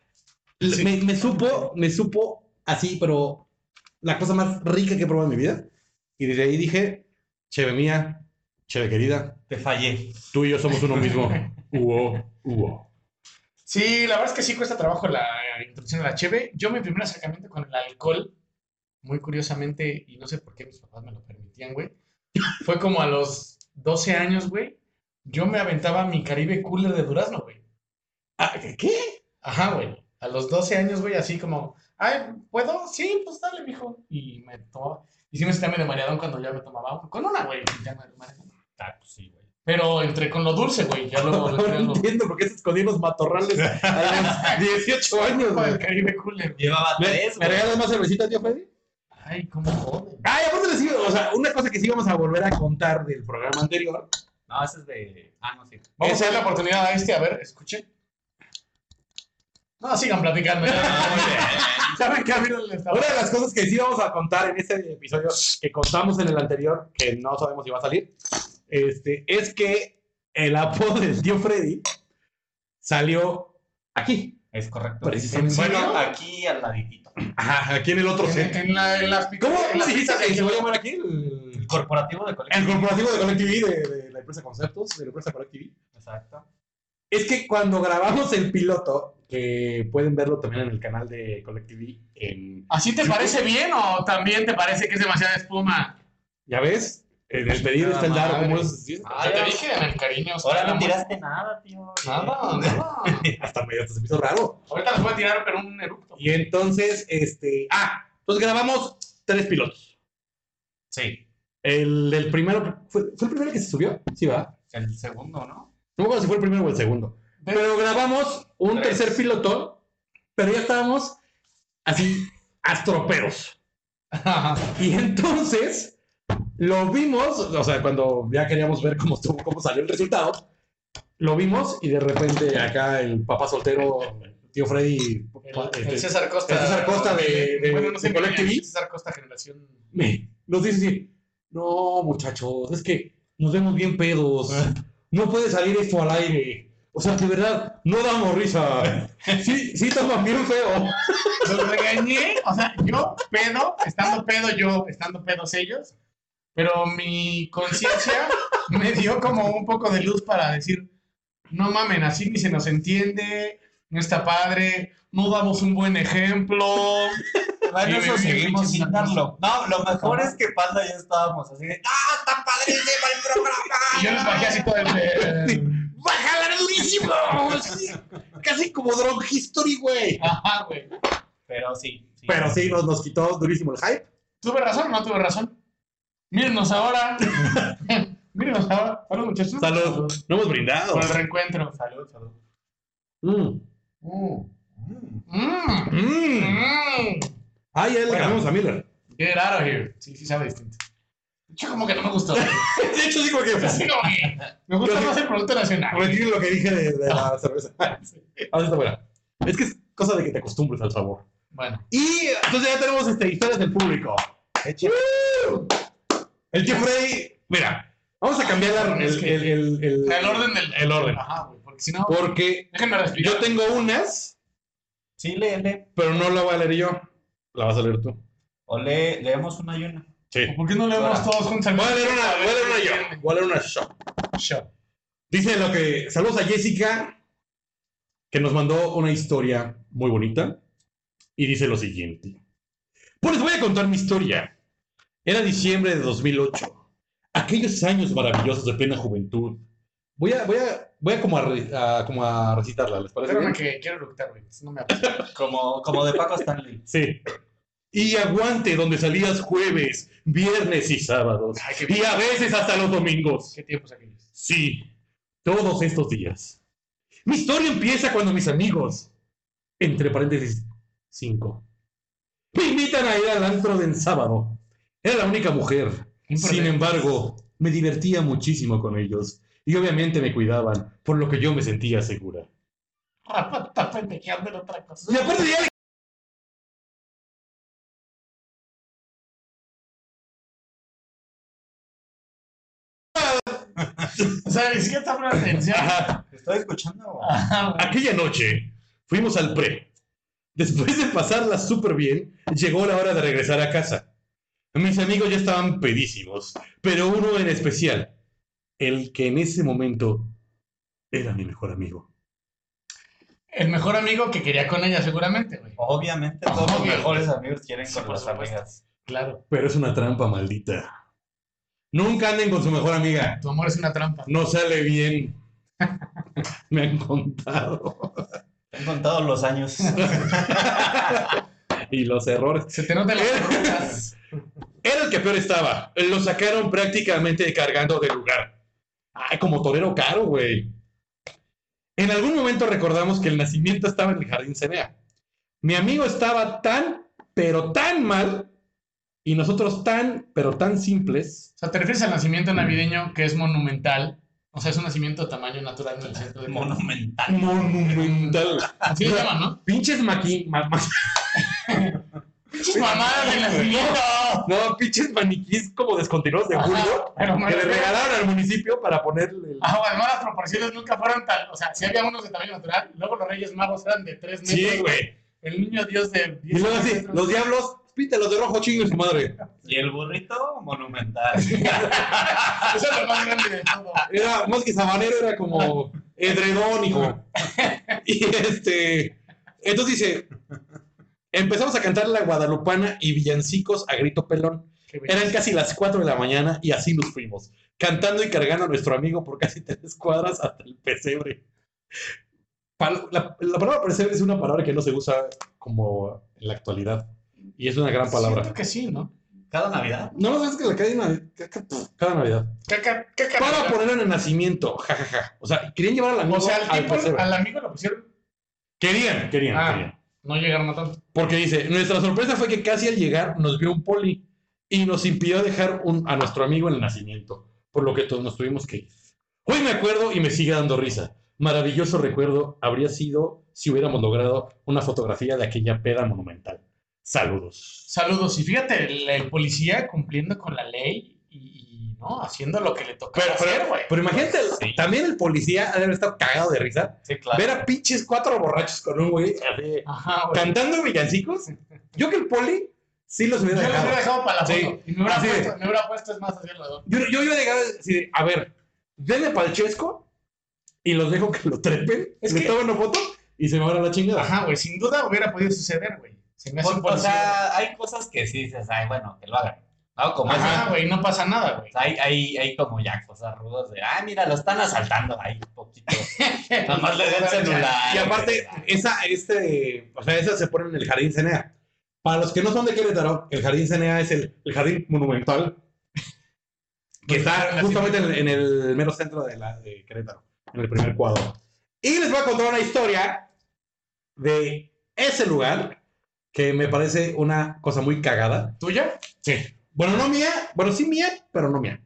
Sí. me, me supo, me supo así, pero la cosa más rica que he probado en mi vida. Y desde ahí dije, cheve mía, cheve querida, Te fallé. tú y yo somos uno mismo. [LAUGHS] Uo, uo. Sí, la verdad es que sí cuesta trabajo la introducción de la cheve. Yo mi primer acercamiento con el alcohol, muy curiosamente, y no sé por qué mis papás me lo permitían, güey, fue como a los 12 años, güey. Yo me aventaba mi Caribe Cooler de durazno, güey. Ah, ¿Qué? Ajá, güey. A los 12 años, güey, así como, ay, ¿puedo? Sí, pues dale, mijo. Y me tomaba. Y sí me sentía medio mareadón cuando ya me tomaba. Con una, güey. Ya me. Ah, pues sí, güey. Pero entré con lo dulce, güey. Ya luego [LAUGHS] No lo- entiendo por qué se escondían los matorrales [LAUGHS] a los 18 años, con el güey. Caribe Cooler. Llevaba ¿Me, tres, ¿me güey. regalas más cervecita, tío Freddy? Ay, cómo joden. Ay, aparte les digo, o sea, una cosa que sí vamos a volver a contar del programa anterior. No, ese es de. Ah, no, sí. Vamos a darle la oportunidad a este, a ver, escuchen. No, sigan platicando. No. Una de las cosas que sí vamos a contar en este episodio que contamos en el anterior, que no sabemos si va a salir, este, es que el apodo [LAUGHS] del tío Freddy salió aquí. Es correcto. Precisamente. Bueno, aquí al ladito. Ajá, aquí en el otro En, set. en la, en las ¿Cómo, en las se va a llamar aquí? El, El corporativo de el colegio. corporativo de de, de la empresa Conceptos, de la empresa Collect TV. Exacto. Es que cuando grabamos el piloto, que pueden verlo también en el canal de Collect TV, en, ¿Así te parece bien o también te parece que es demasiada espuma? ¿ya ves? En el pedido está el dado, ¿cómo es? ¿Sí? Ah, ya te dije, en el cariño. Ahora no tiraste nada, tío. Nada, [LAUGHS] nada. Hasta medio hasta se me hizo raro. Ahorita les voy a tirar, pero un eructo. Y entonces, este. Ah, entonces grabamos tres pilotos. Sí. El del primero. ¿Fue, fue el primero que se subió? Sí, va. El segundo, ¿no? No me acuerdo si fue el primero o el segundo. Pero grabamos un Tres. tercer piloto, pero ya estábamos así, astroperos. [LAUGHS] Y entonces lo vimos, o sea, cuando ya queríamos ver cómo, estuvo, cómo salió el resultado, lo vimos y de repente acá el papá soltero, tío Freddy, El, el César Costa. el César Costa de- de- bueno, no sé de Collect millennial, TV. César Costa, generación. me- nos dice así, no muchachos, es que nos vemos bien pedos, no puede salir esto al aire. O sea, de verdad, no damos risa. Sí, sí, toman bien feo. Los regañé, o sea, yo pedo, estando pedo yo, estando pedos ellos, pero mi conciencia me dio como un poco de luz para decir, no mamen, así ni se nos entiende, no está padre, no damos un buen ejemplo. Bueno, eso seguimos sin darlo. No, lo mejor es que Panda y yo estábamos así de, ¡ah, está padrísimo el programa! Y yo les bajé así todo el... ¡Bájala durísimo! Casi como Drone History, güey. Ajá, güey. Pero sí. sí. Pero sí, nos, nos quitó durísimo el hype. ¿Tuve razón o no tuve razón? Mírenos ahora. [LAUGHS] Mírenos ahora. Hola, muchachos. Salud. No hemos brindado. Por el reencuentro. Salud, salud. Mm. Mm. Mm. Mm. Ah, ya le Bueno. cambiamos a Miller. Get out of here. Sí, sí sabe distinto. De hecho, como que no me gustó. [LAUGHS] De hecho, digo que Así como que me gusta más el producto nacional. retiro lo que dije de, de la [LAUGHS] cerveza. Ah, está buena. Es que es cosa de que te acostumbres al sabor. Bueno, Y entonces ya tenemos este, historias del público. ¡Woo! El tío Freddy, mira, vamos a cambiar la- el, que- el, el, el- el orden del. el orden. Ajá, güey. Porque si no. Porque Déjenme respirar. yo tengo unas, Sí, léele. pero no la voy a leer yo. La vas a leer tú. O lee, leemos una y una. Sí. ¿Por qué no leemos Ahora. todos juntos Voy a leer una, voy a leer una yo. Voy a leer una yo. Show. Dice lo que. Saludos a Jessica, que nos mandó una historia muy bonita. Y dice lo siguiente. Pues les voy a contar mi historia. Era diciembre de 2008. Aquellos años maravillosos de plena juventud. Voy a, voy a, voy a como a, a- como a recitarla, ¿les parece? Espérame que quiero eructar, güey. No me. [LAUGHS] Como, como de Paco Stanley. Sí. Y aguante donde salías jueves, viernes y sábados. Ay, Y a veces hasta los domingos. ¿Qué tiempos aquellos? Sí, todos estos días. Mi historia empieza cuando mis amigos, entre paréntesis, cinco, me invitan a ir al antro del sábado. Era la única mujer. Sin embargo, me divertía muchísimo con ellos. Y obviamente me cuidaban, por lo que yo me sentía segura. Rafa está pendejeando en otra cosa. Y aparte ya O sea, ni siquiera está poniendo atención. Ajá. ¿Estoy escuchando? Ajá. Aquella noche fuimos al pre. Después de pasarla súper bien, llegó la hora de regresar a casa. Mis amigos ya estaban pedísimos, pero uno en especial, el que en ese momento era mi mejor amigo. El mejor amigo que quería con ella, seguramente, güey. Obviamente todos los mejores amigos quieren Sí, con las supuesto. amigas. Claro. Pero es una trampa maldita. Nunca anden con su mejor amiga. Tu amor es una trampa. No sale bien. [LAUGHS] Me han contado. Te han contado los años. [LAUGHS] y los errores. Se te notan las. Era el que peor estaba. Lo sacaron prácticamente cargando del lugar. Ay, como torero caro, güey. En algún momento recordamos que el nacimiento estaba en el jardín Cenea. Mi amigo estaba tan, pero tan mal, y nosotros tan, pero tan simples. O sea, te refieres al nacimiento navideño que es monumental. O sea, es un nacimiento de tamaño natural en el centro de Monumental. Monumental. Así se llama, ¿no? Pinches maqui... ma- ma- Mamadas de nacimiento. no, pinches maniquís como descontinuados de Ajá, julio que le regalaron al municipio para ponerle el... Ah, bueno, las proporciones nunca fueron tal. O sea, si había unos de tamaño natural, luego los Reyes Magos eran de 3 metros. Sí, güey. El niño Dios de 10 Y luego así, los diablos, píntalos de rojo, chingo y su madre. Y el burrito, monumental. [LAUGHS] Eso es lo más grande de todo. Era más que sabanero, era como edredón, hijo. Y este. Entonces dice. Empezamos a cantar la guadalupana y villancicos a grito pelón. Eran casi las 4 de la mañana y así nos fuimos. Cantando y cargando a nuestro amigo por casi tres cuadras hasta el pesebre. La palabra pesebre es una palabra que no se usa como en la actualidad. Y es una gran palabra. Siento que sí, ¿no? Cada Navidad. No, es que la Navidad- cada Navidad. Caca, caca, Para ponerlo en el nacimiento, jajaja. O sea, querían llevar al amigo O sea, al tipo, amigo lo pusieron. Querían, querían, Ah. querían. No llegaron a tanto. Porque dice, nuestra sorpresa fue que casi al llegar nos vio un poli y nos impidió dejar un- a nuestro amigo en el nacimiento, por lo que todos nos tuvimos que ir. Hoy me acuerdo y me sigue dando risa. Maravilloso recuerdo habría sido si hubiéramos logrado una fotografía de aquella peda monumental. Saludos. Saludos. Y fíjate, el, el policía cumpliendo con la ley y, y ¿no? Haciendo lo que le tocaba Pero, hacer, güey. pero imagínate, Sí. también el policía ha de haber estado cagado de risa. Sí, claro. Ver a pinches cuatro borrachos con un güey cantando villancicos. Yo que el poli sí los Yo hubiera dejado. hubiera dejado para la Sí. foto. Y me hubiera, puesto, me hubiera puesto, es más, hacia el lado. Yo, yo iba a llegar a decir, a ver, denme para el chesco y los dejo que lo trepen, Es que- tomen una foto y se me va la chingada. Ajá, güey. Sin duda hubiera podido suceder, güey. Se me hace Pues, o sea, hay cosas que sí dices, ay, bueno, que lo hagan. No, como eso. Ajá, güey. No pasa nada, güey. O sea, hay, hay, hay como ya cosas rudas de, ah, mira, lo están asaltando ahí un poquito. [LAUGHS] Nada más le den celular. Y aparte, esa, este, o sea, esa se pone en el Jardín Cenea. Para los que no son de Querétaro, el Jardín Cenea es el, el jardín monumental que está justamente en el, en el mero centro de, la, de Querétaro, en el primer cuadro. Y les voy a contar una historia de ese lugar que me parece una cosa muy cagada. ¿Tuya? Sí. Bueno, no mía, bueno, sí mía, pero no mía.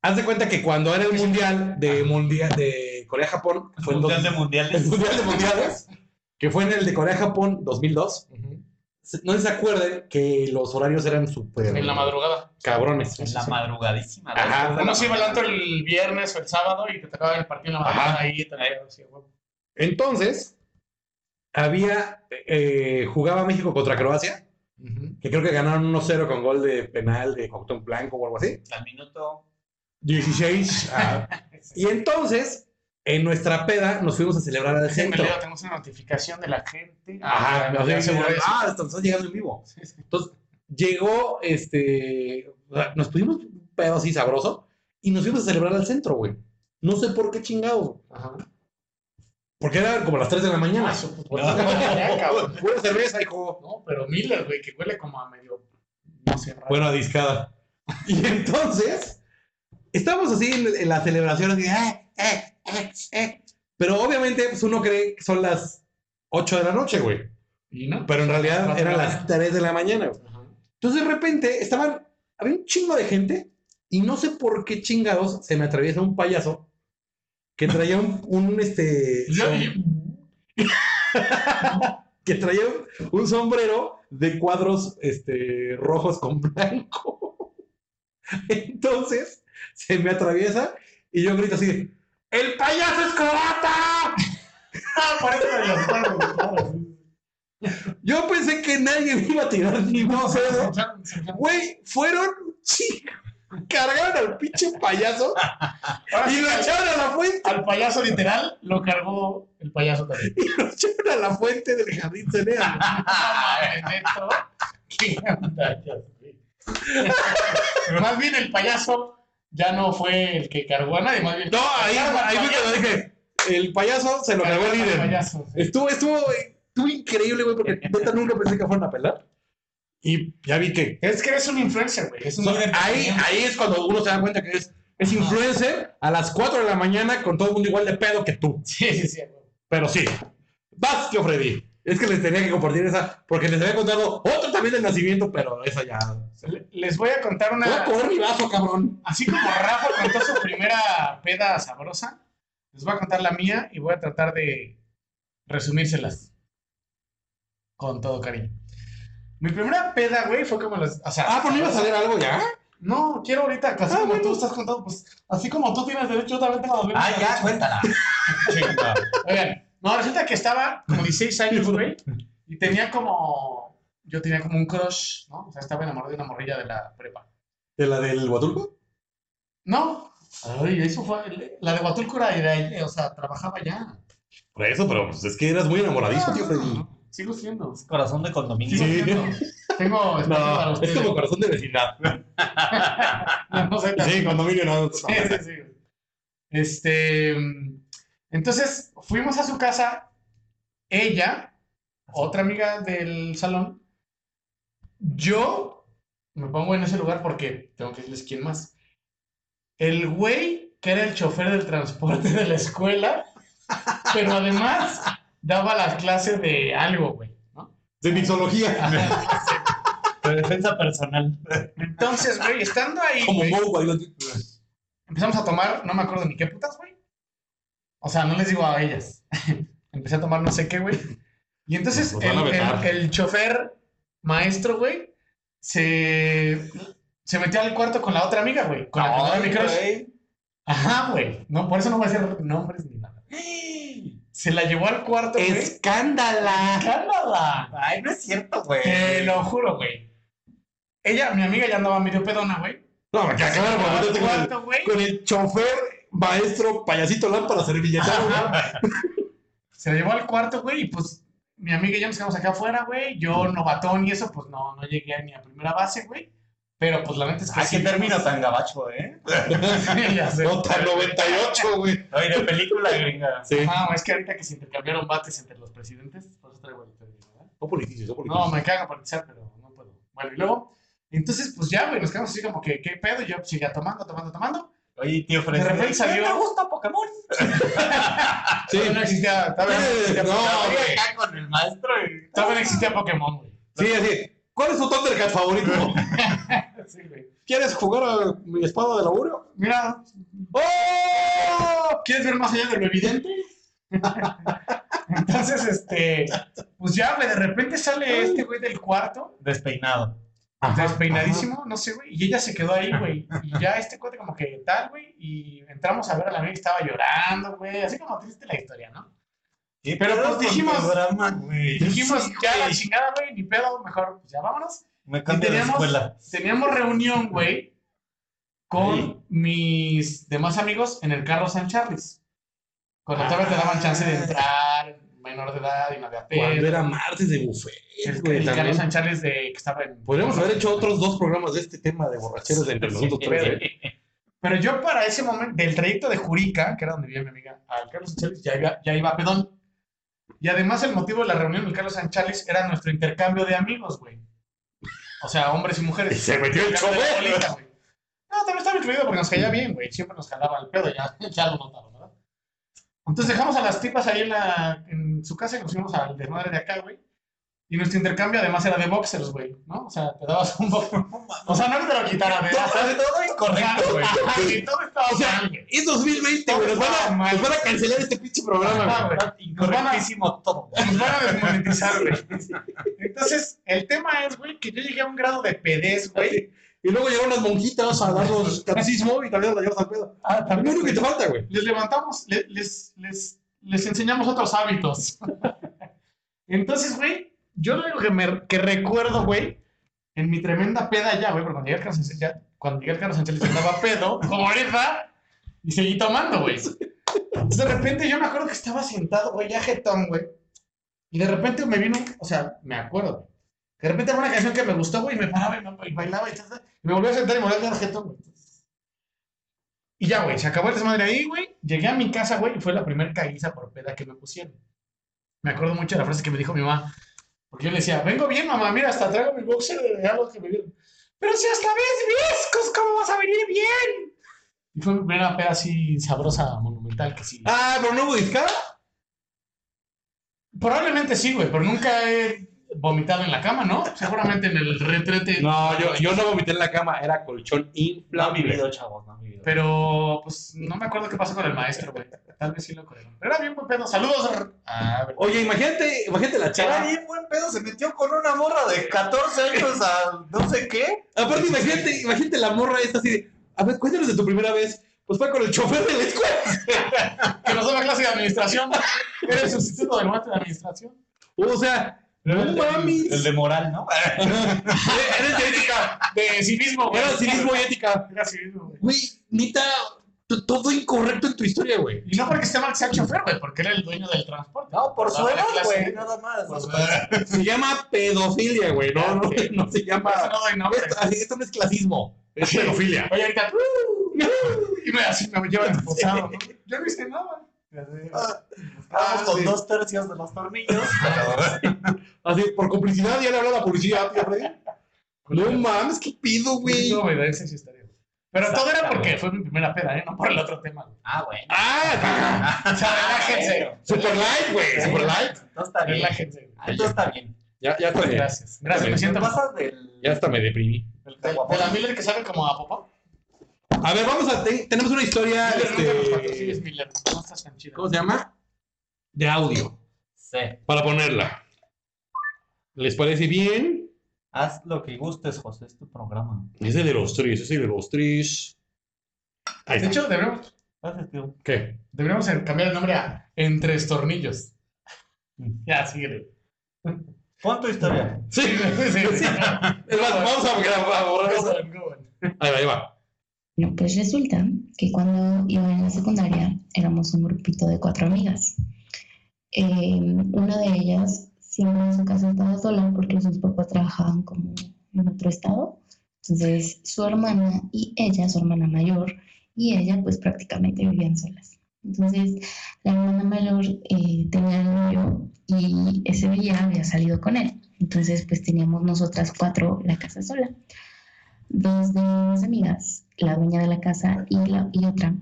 Haz de cuenta que cuando era el mundial de mundial de Corea-Japón, fue en Mundial dos- de mundiales. el mundial de mundiales, que fue en el de Corea-Japón 2002. Se- No se acuerden que los horarios eran súper En la madrugada. cabrones. En la madrugadísima. Ajá. Uno se iba al el viernes o el sábado y te tocaba el partido en la mañana Ajá. ahí. Te. Entonces, había, eh, jugaba México contra Croacia, que creo que ganaron 1-0 con gol de penal de Cuauhtémoc Blanco o algo así. Al minuto. 16. ah. [LAUGHS] Y entonces, en nuestra peda, nos fuimos a celebrar al centro. leo, tenemos una notificación de la gente. Ajá, ya que, seguro es. ah, estamos llegando en vivo. Entonces, llegó, este, nos pusimos un pedo así sabroso y nos fuimos a celebrar al centro, güey. No sé por qué chingado. Ajá. Porque era como las 3 de la mañana. Ah, su puta madre, cabrón. Pura cerveza, hijo. No, pero Miller, güey, que huele como a medio. No sé, raro. Bueno, a discada. [LAUGHS] Y entonces, estábamos así en, en la celebración, así, eh, eh, eh, eh. Pero obviamente, pues uno cree que son las 8 de la noche, güey. ¿Y no? Pero en realidad Cuatro eran las mañana. 3 de la mañana, güey. Entonces de repente estaban, había un chingo de gente y no sé por qué chingados se me atraviesa un payaso que traía un, un, este, [LAUGHS] que traía un, sombrero de cuadros, este, rojos con blanco. [LAUGHS] Entonces se me atraviesa y yo grito así, ¡El payaso es Corata! [LAUGHS] Yo pensé que nadie me iba a tirar ni pedo. Güey, fueron chicos. Cargaron al pinche payaso y lo echaron a la fuente. Al payaso literal lo cargó el payaso también. Y lo echaron a la fuente del jardín neto. Qué más bien el payaso ya no fue el que cargó a nadie, más bien. No, ahí, ahí fue cuando dije, el payaso se lo cargó el líder. payaso, sí. Estuvo, estuvo, estuvo increíble, güey, porque [LAUGHS] neta nunca pensé que fueran a pelar. Y ya vi que... Es que eres un influencer, güey. Es un son- ahí, ahí es cuando uno se da cuenta que es, es influencer a las 4 de la mañana con todo el mundo igual de pedo que tú. Sí, sí, sí. güey. Pero sí. Vas, tío Freddy. Es que les tenía que compartir esa, porque les había contado otro también del nacimiento, pero esa ya. Le- Les voy a contar Voy a una. coger mi vaso, cabrón. Así como Rafa contó su primera peda sabrosa, les voy a contar la mía y voy a tratar de resumírselas. Con todo cariño. Mi primera peda, güey, fue como las. O sea, Ah, pues no iba a salir algo ya. No, quiero ahorita, casi Ah, como bueno. tú estás contando, pues así como tú tienes derecho, yo también tengo derecho. Ah, ya, cuéntala. [LAUGHS] Chinga. Oigan, no, resulta que estaba como 16 años, güey, y tenía como. Yo tenía como un crush, ¿no? O sea, estaba enamorado de una morrilla de la prepa. ¿De la del Huatulco? No. Ay, eso fue. La de Huatulco era, era- o sea, trabajaba ya. Por eso, pero pues es que eras muy enamoradizo, tío Freddy. Sigo siendo. Corazón de condominio. Sigo Sí. siendo. Tengo espacio para No, es como corazón de vecindad. [LAUGHS] No, no tan- Sí, condominio no. Sí, sí, sí. Este. Entonces, fuimos a su casa. Ella, otra amiga del salón. Yo me pongo en ese lugar porque tengo que decirles quién más. El güey que era el chofer del transporte de la escuela, pero además daba las clases de algo, güey. ¿no? De mixología. De defensa personal. Entonces, güey, estando ahí, Como güey, empezamos a tomar, no me acuerdo ni qué putas, güey. O sea, no les digo a ellas. [LAUGHS] Empecé a tomar no sé qué, güey. Y entonces el, el- el chofer maestro, güey, se se metió al cuarto con la otra amiga, güey. Con la que era mi crush. Ajá, güey. No, por eso no voy a decir nombres ni nada. Se la llevó al cuarto, güey. ¡Escándala! ¡Escándala! Ay, no es cierto, güey. Te lo juro, güey. Ella, mi amiga ya andaba medio pedona, güey. No, queda claro, al te con el, cuarto, güey. con el chofer, maestro, payasito lámpara, servilletero, güey. Se la llevó al cuarto, güey, y pues mi amiga y yo nos quedamos acá afuera, güey. Yo, novatón y eso, pues no, no llegué ni a primera base, güey. Pero pues la neta es que Ay, sí. qué término tan gabacho, ¿eh? [LAUGHS] ya sé. Nota 98, güey. Ay, de película gringa. Sí. Ah, es que ahorita que se intercambiaron bates entre los presidentes, por eso traigo el término, ¿verdad? No politices, no No, politices. me caga politizar, pero no puedo. Bueno, y luego, entonces, pues ya, güey, nos quedamos así como que, ¿qué pedo? Yo seguía tomando, tomando, tomando. Oye, tío Fred. De repente salió- ¿Me gusta Pokémon? [LAUGHS] Sí. No existía, todavía no [LAUGHS] existía, No, Pokémon, güey. acá con el maestro y... todavía no existía Pokémon, güey. Sí, así. ¿Cuál es tu Thundercat favorito? [LAUGHS] Sí, güey. ¿Quieres jugar a mi espada de laburo? Mira, ¡Oh! ¿quieres ver más allá de lo evidente? [LAUGHS] Entonces, este, pues ya, güey, de repente sale este güey del cuarto, Despeinado. despeinadísimo, no sé, güey, y ella se quedó ahí, güey, y ya este cuate como que tal, güey, y entramos a ver a la amiga que estaba llorando, güey, así como triste la historia, ¿no? ¿Qué Pero, pues, dijimos- güey? Dijimos, Sí, ya la güey. chingada, güey, ni pedo, mejor, pues ya vámonos. Me de teníamos- escuela. Teníamos reunión, güey, con mis demás amigos en el carro San Charles. Cuando todavía te daban chance de entrar, menor de edad y no había pedo. Cuando era martes de buffet, El, güey, el San Charles de, que estaba en... Podríamos haber hecho otros dos programas de este tema de borracheros de entre nosotros tres. pero- ¿eh? [LAUGHS] Pero yo para ese momento, del trayecto de Jurica, que era donde vivía mi amiga, al Carlos San Charles, ya iba, ya iba a pedón. Y además el motivo de la reunión del Carlos San Charles era nuestro intercambio de amigos, güey. O sea, hombres y mujeres. Y se metió el güey. No, también estaba incluido porque nos caía bien, güey. Siempre nos jalaba el pedo, ya, [LAUGHS] ya lo notaron, ¿verdad? Entonces dejamos a las tipas ahí en, la, en su casa y nos fuimos al desmadre de acá, güey. Y nuestro intercambio además era de boxers, güey, ¿no? O sea, te dabas un boxer. [LAUGHS] O sea, no que te lo quitara, de Todo, todo incorrecto, güey. [LAUGHS] Sí, todo estaba O sea, mal. Es 2020, güey. Nos van, a, nos van a cancelar este pinche programa, güey. Incorrectísimo todo. Nos van a desmonetizar, güey. Entonces, el tema es, güey, que yo llegué a un grado de pedez, güey. Y luego llegaron las monjitas a darnos catecismo y también las llevas al pedo. Ah, Lo también, único que te falta, güey. Les levantamos, le- les, les, les enseñamos otros hábitos. [LAUGHS] Entonces, güey, yo lo único que, me, que recuerdo, güey, en mi tremenda peda ya, güey, porque cuando llegué al Carlos Sánchez, ya, cuando llegué al Carlos Sánchez ya andaba pedo, [LAUGHS] como ahorita, y seguí tomando, güey. Entonces, de repente yo me acuerdo que estaba sentado, güey, ya jetón, güey. Y de repente me vino, o sea, me acuerdo. De repente era una canción que me gustó, güey, y me paraba y, bailaba y tal, y me volví a sentar y me volví a quedar jetón, güey. Y ya, güey, se acabó el desmadre ahí, güey. Llegué a mi casa, güey, y fue la primera caguiza por peda que me pusieron. Me acuerdo mucho de la frase que me dijo mi mamá. Porque yo le decía, vengo bien, mamá, mira, hasta traigo mi boxer de algo que me dieron. Pero si hasta ves viscos, ¿cómo vas a venir bien? Y fue mi primera peda así sabrosa, monumental, que sí. Ah, pero no hubo discada. Probablemente sí, güey, pero nunca he vomitado en la cama, ¿no? Seguramente en el retrete. No, yo, yo no vomité en la cama, era colchón No inflable. vivido, chavos, no. Pero, pues, no me acuerdo qué pasó con el maestro, güey. Tal vez sí lo creo. Pero era bien buen pedo. Saludos. Oye, imagínate, imagínate la Era chava. bien buen pedo, se metió con una morra de 14 años a no sé qué. Aparte, imagínate, imagínate la morra esta así de, a ver, cuéntanos de tu primera vez. Pues fue con el chofer de la escuela. [LAUGHS] que nos da la clase de administración. Era el sustituto del maestro de administración. O sea, no el, mames. el de moral, ¿no? [LAUGHS] Eres de ética, de civismo, güey. Era cinismo y ética. Era civismo, güey. Güey, neta, todo incorrecto en tu historia, güey. Y no porque esté mal que sea chofer, güey, porque era el dueño del transporte. No, por su edad, güey, nada más. Su edad. Se llama pedofilia, güey. No, no, no se llama. Eso no doy nombre. Esto, esto no es clasismo. Es pedofilia. Oye, ahorita. [LAUGHS] Y me, así me llevan esposado, ¿no? Yo no hice nada. Vamos con sí. dos tercios de los tornillos. [LAUGHS] Así, por complicidad, ya le habló a la policía. No mames, qué pido, güey. No, güey, esa sí estaría. Pero todo era porque fue mi primera peda, ¿eh? No por el otro tema. güey. Ah, bueno. Ah, [LAUGHS] O sea, relájense. super light, güey. Super light. Entonces está bien. Relájense. Entonces está bien. Ya, ya está bien. Gracias. Gracias, me ¿Te siento pasas del, Ya hasta me deprimí. De, la Miller que sabe como a popó. A ver, vamos a. te- tenemos una historia. Este, Miller. No estás tan chido. ¿Cómo se llama? De audio. Sí. Para ponerla. ¿Les parece bien? Haz lo que gustes, José, es tu programa. Ese de los tris, ese de los tris. Ahí De está. hecho, deberíamos, Gracias, tío. ¿Qué? deberíamos cambiar el nombre a Entre Estornillos. Ya, síguele. Pon tu historia. Sí, Sí, sí, sí. [LAUGHS] Es más, vamos a borrar eso. Ahí va, ahí va. Bueno, pues resulta que cuando iba en la secundaria éramos un grupito de cuatro amigas. Eh, una de ellas siempre en su casa estaba sola porque sus papás trabajaban como en otro estado. Entonces su hermana y ella, su hermana mayor, y ella pues prácticamente vivían solas. Entonces la hermana mayor eh, tenía novio y ese día había salido con él. Entonces pues teníamos nosotras cuatro la casa sola dos de mis amigas, la dueña de la casa y, la, y otra,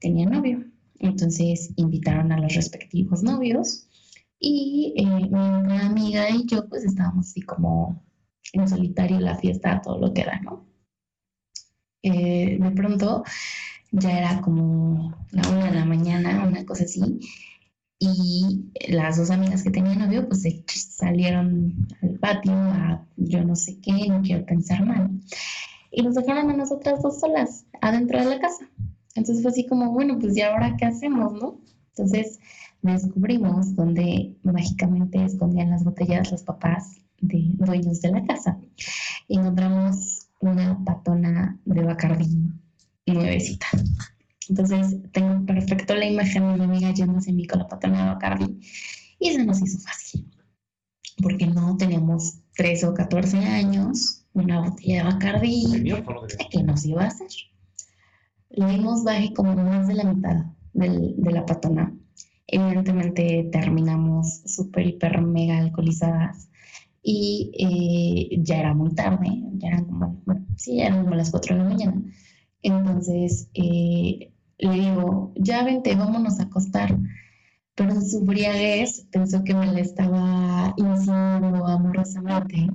tenían novio. Entonces invitaron a los respectivos novios y eh, amiga y yo pues estábamos así como en solitario la fiesta, todo lo que da, ¿no? Eh, de pronto ya era como la una de la mañana, una cosa así, y las dos amigas que tenían novio pues se salieron al patio a yo no sé qué, no quiero pensar mal y nos dejaron a nosotras dos solas adentro de la casa. Entonces fue así como, bueno, pues ya ahora qué hacemos, ¿no? Entonces descubrimos donde mágicamente escondían las botellas los papás de dueños de la casa. Y encontramos una patona de Bacardí nuevecita. Entonces tengo perfecto la imagen de mi amiga yéndose a mí con la patona de Bacardí y se nos hizo fácil. Porque no teníamos 13 o 14 años, una botella de que- ¿qué nos iba a hacer? Le dimos baje como más de la mitad del- de la patona. Evidentemente terminamos súper, hiper, mega alcoholizadas y eh, ya era muy tarde, ya eran como, sí, ya eran como las 4 de la mañana. Entonces eh, le digo, ya vente, vámonos a acostar. Pero en su briaguez pensó que me la estaba insinuando amorosamente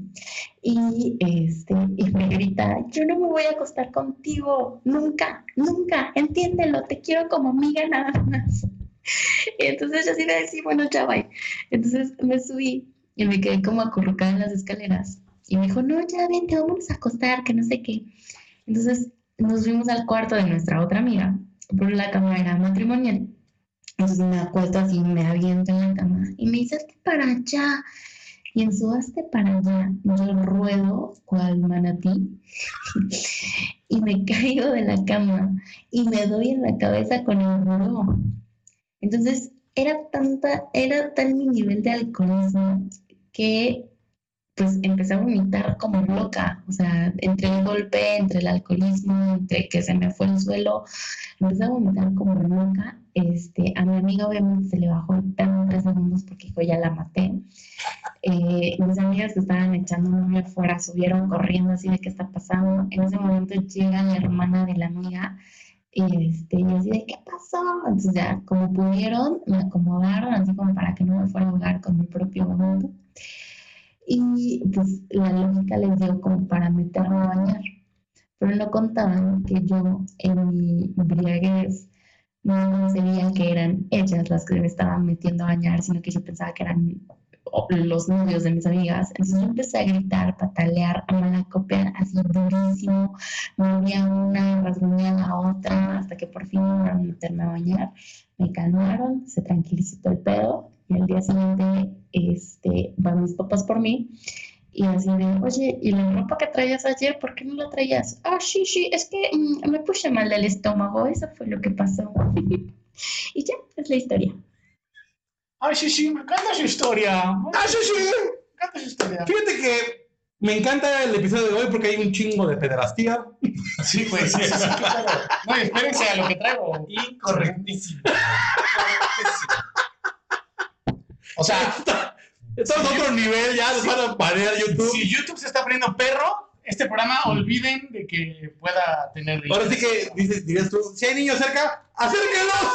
y, este, y me grita, yo no me voy a acostar contigo, nunca, nunca, entiéndelo, te quiero como amiga nada más. [LAUGHS] Y entonces yo así de decir, bueno, ya bye. Entonces me subí y me quedé como acurrucada en las escaleras. Y me dijo, no, ya vente, vámonos a acostar, que no sé qué. Entonces nos fuimos al cuarto de nuestra otra amiga, por la cama era matrimonial. Entonces me acuesto así, me aviento en la cama y me dice, hazte para allá. Y en su hazte para allá, yo ruedo cual manatí [LAUGHS] y me caigo de la cama y me doy en la cabeza con el buró. Entonces era tanta, era tal mi nivel de alcoholismo que pues empecé a vomitar como loca, o sea, entre el golpe, entre el alcoholismo, entre que se me fue el suelo, empecé a vomitar como loca. Este, a mi amiga obviamente se le bajó el en tres segundos porque ya la maté. Eh, mis amigas que estaban echando novio afuera subieron corriendo así de qué está pasando. En ese momento llega la hermana de la amiga y, este, y así de qué pasó. Entonces ya como pudieron me acomodaron así como para que no me fuera a ahogar con mi propio vómito. Y pues la lógica les dio como para meterme a bañar. Pero no contaban que yo en mi embriaguez no concebía que eran ellas las que me estaban metiendo a bañar, sino que yo pensaba que eran los novios de mis amigas. Entonces yo empecé a gritar, patalear, a malacopiar así durísimo. Movía una, rasguñé a la otra, hasta que por fin lograron meterme a bañar. Me calmaron, se tranquilizó todo el pedo. Y al día siguiente este, van mis papás por mí. Y así de, oye, ¿y la ropa que traías ayer, por qué no la traías? Ah, sí, sí, es que mm, me puse mal del estómago, eso fue lo que pasó. [LAUGHS] y ya, es la historia. Ay, sí, sí, me encanta su historia. Me Ah, sí, sí. encanta su historia. Fíjate que me encanta el episodio de hoy porque hay un chingo de pederastía. Sí, pues, sí, sí, sí, claro. No, espérense a lo que traigo. Incorrectísimo. O sea, [LAUGHS] Estamos a otro nivel, ya nos van a parear YouTube. si YouTube se está poniendo perro, este programa olviden de que pueda tener Ahora sí que dices, dirías tú, si hay niños cerca, acérquenlos,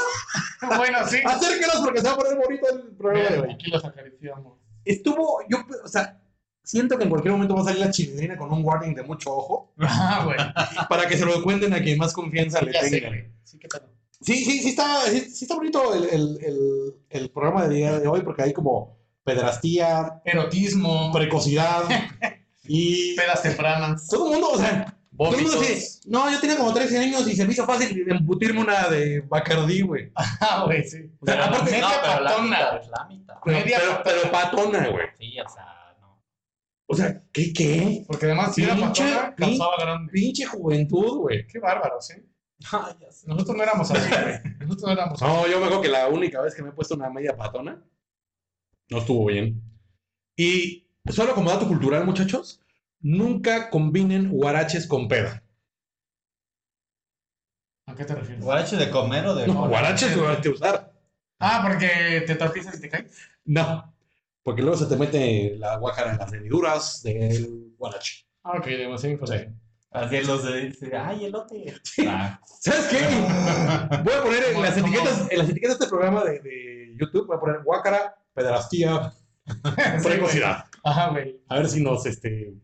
[LAUGHS] Bueno, sí. [LAUGHS] acérquenlos porque se va a poner bonito el programa de hoy. Aquí los acariciamos. Estuvo, yo, o sea, siento que en cualquier momento va a salir la chilindrina con un warning de mucho ojo Ah, bueno. para que se lo cuenten a quien más confianza le Ya sé, tengan. güey. Sí, qué pedo. Sí, sí, sí está, sí, sí está bonito el, el, el, el programa de día de hoy porque hay como pedrastía, Erotismo. precocidad, [LAUGHS] Y Pedas tempranas. todo el mundo, o sea, todo el mundo dice, no, yo tenía como 13 años y se me hizo fácil embutirme una de Bacardí, güey. [LAUGHS] Ah, güey, sí. O sea, Pero aparte, media no, pero la patona. mitad, la mitad. pero, media pero, pero patona, güey. Sí, o sea, no. O sea, ¿qué, qué? Porque además, si era Pinche- patona, pin- calzaba grande. Pinche juventud, güey. Qué bárbaro, ¿sí? Ah, ya sé. Nosotros no éramos así, güey. Nosotros no éramos así. No, yo me acuerdo que la única vez que me he puesto una media patona no estuvo bien. Y solo como dato cultural, muchachos, nunca combinen guaraches con peda. ¿A qué te refieres? ¿Guarache de comer o de.? No, guaraches que usar. Ah, porque te tropiezas y te caes. No, porque luego se te mete la guácara en las hendiduras del guarache. Ah, ok, demasiado información. Así los de. dice, Ay, elote. Ah, [LAUGHS] ¿Sabes qué? Voy a poner en las ¿Cómo? etiquetas, en las etiquetas de este programa de, de YouTube, voy a poner guácara, pedrastía, precocidad. [LAUGHS] Ajá, güey. A ver si nos, este,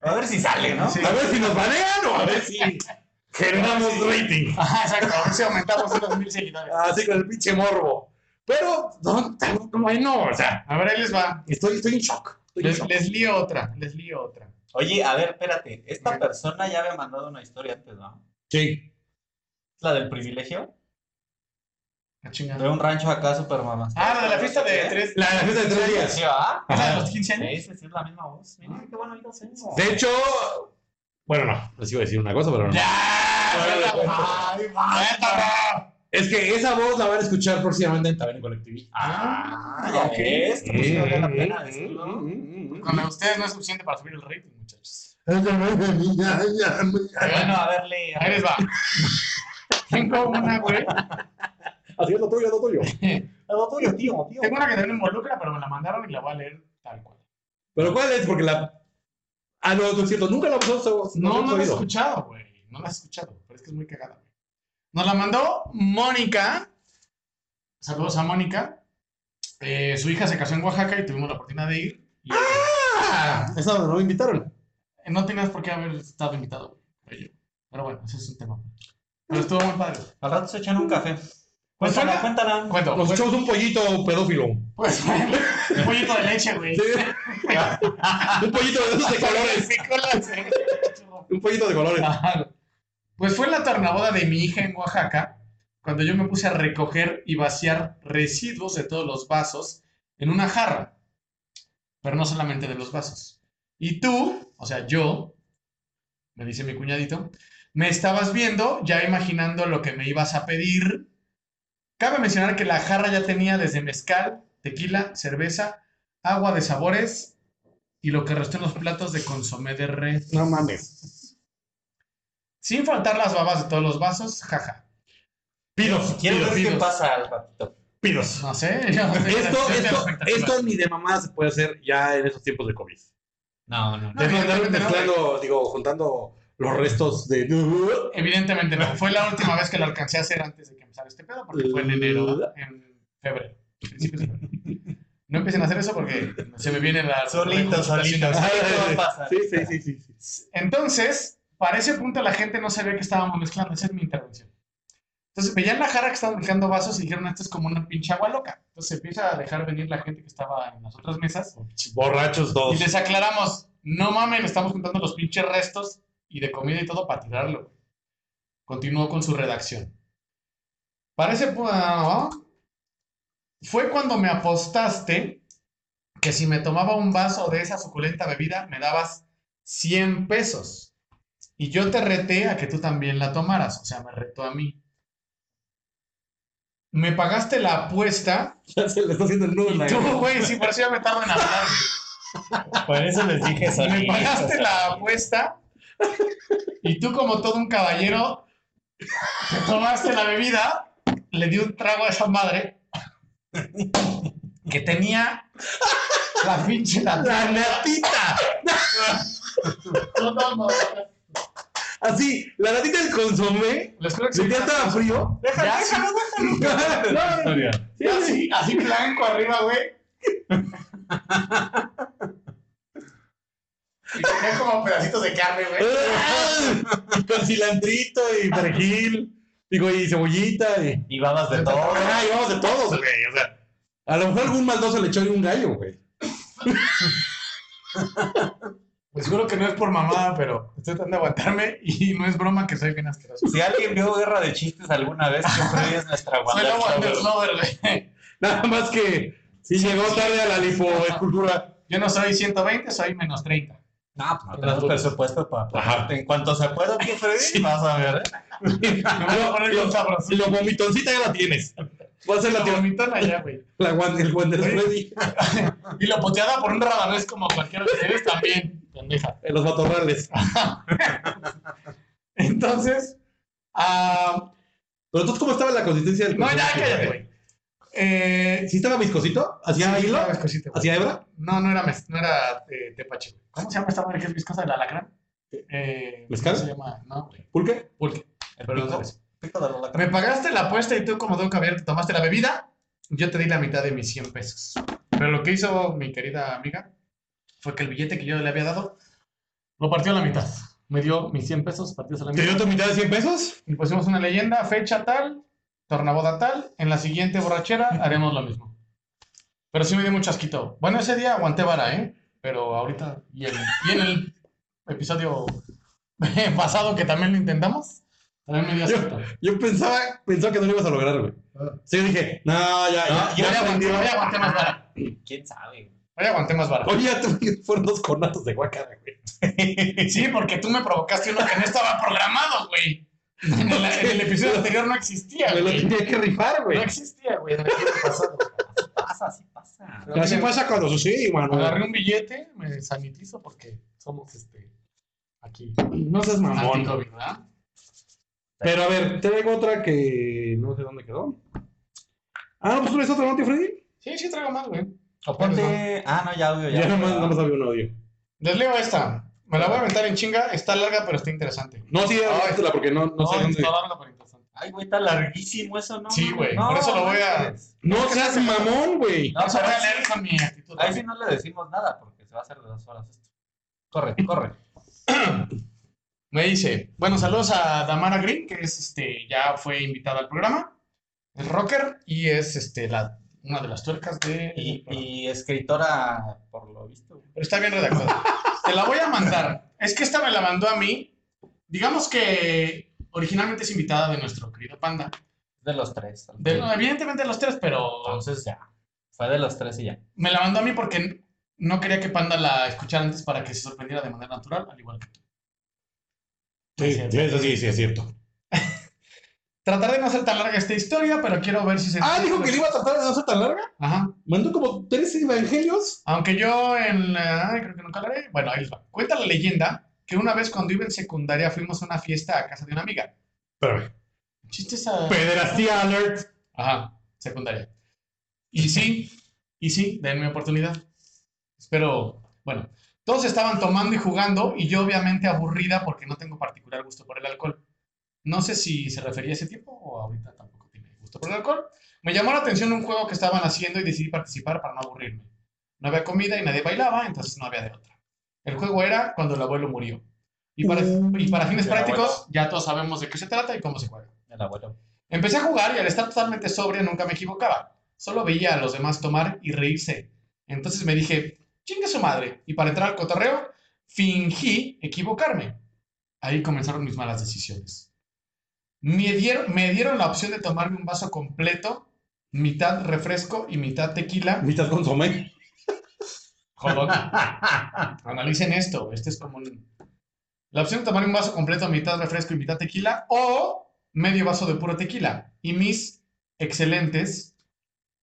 A ver si sale, ¿no? Sí. a ver si nos banean o a ver si [LAUGHS] generamos rating. Ajá, exacto. A ver si aumentamos unos mil seguidores. Así con el pinche morbo. Pero, no, no, bueno, o sea, A ver, ahí les va. estoy, estoy en shock. Estoy en Les, shock. les lío otra. Les lío otra. Oye, a ver, espérate. Esta persona ya había mandado una historia antes, ¿no? Sí. ¿Es la del privilegio? La chingada. De un rancho acá super mamá. Ah, la de la fiesta de tres. La, la fiesta de tres días. ¿Sí, va? ¿Es la de los 15 Sí, años? sí, sí, es la misma voz. Mira, qué bueno oídos. De hecho, bueno, no, les iba a decir una cosa, pero no. ¡Ya! Es que esa voz la van a escuchar próximamente en Taberna Colectiví. Ah, ya ok. que pues vale la pena Mm, decirlo. mm, mm, mm. Con ustedes no es suficiente para subir el rating, muchachos. [LAUGHS] Bueno, a ver, lee. Ahí les va. [LAUGHS] Tengo una, güey. Así es lo tuyo, lo tuyo. [LAUGHS] Lo tuyo, tío, tío. Tengo una que también involucra, pero me la mandaron y la voy a leer tal cual. Pero ¿cuál es? Porque la. Ah, no, no es cierto. Nunca la hemos oído. No, no la he escuchado, güey. No la he escuchado, pero es que es muy cagada. Nos la mandó Mónica. Saludos a Mónica. Eh, su hija se casó en Oaxaca y tuvimos la oportunidad de ir. Y, Ah, esa no me invitaron. eh, no tenías por qué haber estado invitado, güey. Pero bueno, ese es un tema. Pero estuvo muy padre. Al rato se echan un café. Pues Cuéntala, cuéntala. Cuento. Nos Pues, echamos un pollito pedófilo. pues, [LAUGHS] un pollito de leche, güey. Sí. [LAUGHS] un pollito de esos de colores. [LAUGHS] Un pollito de colores. Ajá. Pues fue en la tornaboda de mi hija en Oaxaca, cuando yo me puse a recoger y vaciar residuos de todos los vasos en una jarra, pero no solamente de los vasos. Y tú, o sea, yo, me dice mi cuñadito, me estabas viendo, ya imaginando lo que me ibas a pedir. Cabe mencionar que la jarra ya tenía desde mezcal, tequila, cerveza, agua de sabores y lo que restó en los platos de consomé de res. No mames. Sin faltar las babas de todos los vasos, jaja. Pidos, Quiero pidos, ver qué pidos. pasa al ratito. pidos. No sé. [LAUGHS] yo no sé, Esto, esto, esto ni de mamá se puede hacer ya en esos tiempos de COVID. No, no, no. No, evidentemente no, mezclando, digo, juntando los restos de. Evidentemente no. Fue la última vez que lo alcancé a hacer antes de que empezara este pedo, porque fue en enero, en febrero. principios de febrero. No empiecen a hacer eso porque se me viene la. Solito, solito. ¿Qué pasar? Sí, sí, sí, sí, sí. Entonces, para ese punto la gente no sabía que estábamos mezclando. Esa es mi intervención. Entonces veían la jarra que estaban mezclando vasos y dijeron, esto es como una pinche agua loca. Entonces se empieza a dejar venir la gente que estaba en las otras mesas Borrachos y todos. les aclaramos, no mamen, estamos juntando los pinches restos y de comida y todo para tirarlo. Continuó con su redacción. Para ese pu- fue cuando me apostaste que si me tomaba un vaso de esa suculenta bebida me dabas 100 pesos. Y yo te reté a que tú también la tomaras, o sea, me retó a mí. Me pagaste la apuesta [LAUGHS] Ya se le está haciendo el nudo en y la tú, güey, sí, por eso ya me tardo en hablar. Por eso les dije Me solito. pagaste la apuesta y tú como todo un caballero te tomaste la bebida, le di un trago a esa madre que tenía la pinche la ¡La natita! [LAUGHS] Así, la natita del consomé. Les juro que Si sí. ya estaba frío. Ya, sí. Sí, así, así blanco arriba, güey. Y tenía como pedacitos de carne, güey. [LAUGHS] Y Con cilantrito y perejil. Digo, y cebollita. Y... Y babas de todo. Ay, vamos de todos, güey. O sea, a lo mejor algún maldoso le echó ahí un gallo, güey. [LAUGHS] Pues juro que no es por mamada, pero estoy tratando de aguantarme y no es broma que soy bien asqueroso. Si alguien vio Guerra de Chistes alguna vez, siempre es nuestra [LAUGHS] Soy la. [LAUGHS] Nada más que si llegó tarde a la lipoescultura. Yo no soy 120, soy menos 30. No, pues no tenemos presupuesto para Ajá. En cuanto se pueda, tío Freddy, vas a ver, ¿eh? [LAUGHS] Me voy a poner bien sabroso. Si lo vomitoncita ya la tienes. Va a ser la, La vomitona ya, güey. la Wan- el Oye. Freddy Y la poteada por un rabanés como cualquiera de ustedes también, pendeja. en los matorrales. [LAUGHS] Entonces, ah, Pero entonces, ¿cómo estaba la consistencia del no, ya, cállate, güey. Eh, ¿Sí estaba viscosito? ¿Hacía sí, hilo? viscosito. ¿Hacía hebra? No, no era, mes- no era eh, tepache, güey. ¿Cómo se llama esta madre que es viscosa del alacrán? Eh, ¿Mezcal? ¿Cómo se llama? No, güey. ¿Pulque? Pulque. El Pero pico, pico Me pagaste la apuesta y tú, como Don Caviar, te tomaste la bebida. Yo te di la mitad de mis 100 pesos. Pero lo que hizo mi querida amiga fue que el billete que yo le había dado lo partió a la mitad. Me dio mis 100 pesos, partió a la ¿Te mitad. dio tu mitad de 100 pesos? Y pusimos una leyenda, fecha tal, tornaboda tal. En la siguiente borrachera haremos lo mismo. Pero sí me dio mucho asquito. Bueno, ese día aguanté vara, ¿eh? Pero ahorita, y en, y en el episodio [LAUGHS] pasado que también lo intentamos, también me dio asquito. Yo pensaba, pensaba que no lo ibas a lograr, güey. Sí, yo dije, no, ya, No, ya, ya ya aguanté, ya aguanté más vara. ¿Quién sabe? Hoy aguanté más vara. Oye, ya fueron dos cornatos de guacara, güey. [LAUGHS] Sí, porque tú me provocaste uno que no estaba programado, güey. En el, en el episodio anterior no existía, Me lo güey. tenía que rifar, No güey. existía, güey, pasado. Pasa, sí pasa. Así pasa cuando sucede, mano. Agarré un billete, me sanitizo porque somos este aquí. No seas mamón. ¿verdad? Pero a ver, traigo otra que no sé dónde quedó. Ah, pues tú traes otra, ¿no, tío Freddy? Sí, sí traigo más, güey. O ponte. Ah, no, ya audio, ya. Ya nomás, nomás había un audio. Les leo esta. Me la voy a aventar en chinga. Está larga, pero está interesante. No, sí, Ay. avéntala porque no, no sé Ay, dónde. Está larga, pero interesante. Ay, güey, está larguísimo eso, ¿no? Sí, güey, No, por eso lo voy a-. No seas mamón, güey. No, pero voy a leer con mi actitud. Ahí sí no le decimos nada porque se va a hacer de dos horas esto. Corre, corre. [CLEARS THROAT] Me dice, bueno, saludos a Damara Green, que es este, ya fue invitada al programa. Es rocker y es este, la, una de las tuercas de. Y, y escritora, por lo visto. Pero está bien redactada. Te la voy a mandar. Es que esta me la mandó a mí. Digamos que originalmente es invitada de nuestro querido Panda. De los tres. De- evidentemente de los tres, pero Entonces ya. Fue de los tres y ya. me la mandó a mí porque no quería que Panda la escuchara antes para que se sorprendiera de manera natural, al igual que tú. Sí, sí, eso sí, sí, es cierto. Trataré de no hacer tan larga esta historia, pero quiero ver si se. Ah, dijo que le iba a tratar de no ser tan larga. Ajá. Mandó como tres evangelios. Aunque yo en la... ay, creo que nunca la haré. Bueno, ahí les va. Cuenta la leyenda que una vez cuando iba en secundaria fuimos a una fiesta a casa de una amiga. Espérame. Chistes a... Pederastía alert. Ajá, secundaria. Y sí, y sí, denme oportunidad. Espero, bueno, todos estaban tomando y jugando y yo obviamente aburrida porque no tengo particular gusto por el alcohol. No sé si se refería a ese tiempo o ahorita tampoco tiene gusto por el alcohol. Me llamó la atención un juego que estaban haciendo y decidí participar para no aburrirme. No había comida y nadie bailaba, entonces no había de otra. El juego era cuando el abuelo murió. Y para, y para fines prácticos, ya todos sabemos de qué se trata y cómo se juega. El abuelo. Empecé a jugar y al estar totalmente sobrio nunca me equivocaba. Solo veía a los demás tomar y reírse. Entonces me dije, chingue su madre. Y para entrar al cotorreo, fingí equivocarme. Ahí comenzaron mis malas decisiones. Me dieron, me dieron la opción de tomarme un vaso completo, mitad refresco y mitad tequila. Mitad consomé. Joder, [LAUGHS] analicen esto. Este es como un... La opción de tomar un vaso completo, mitad refresco y mitad tequila, o medio vaso de puro tequila. Y mis excelentes,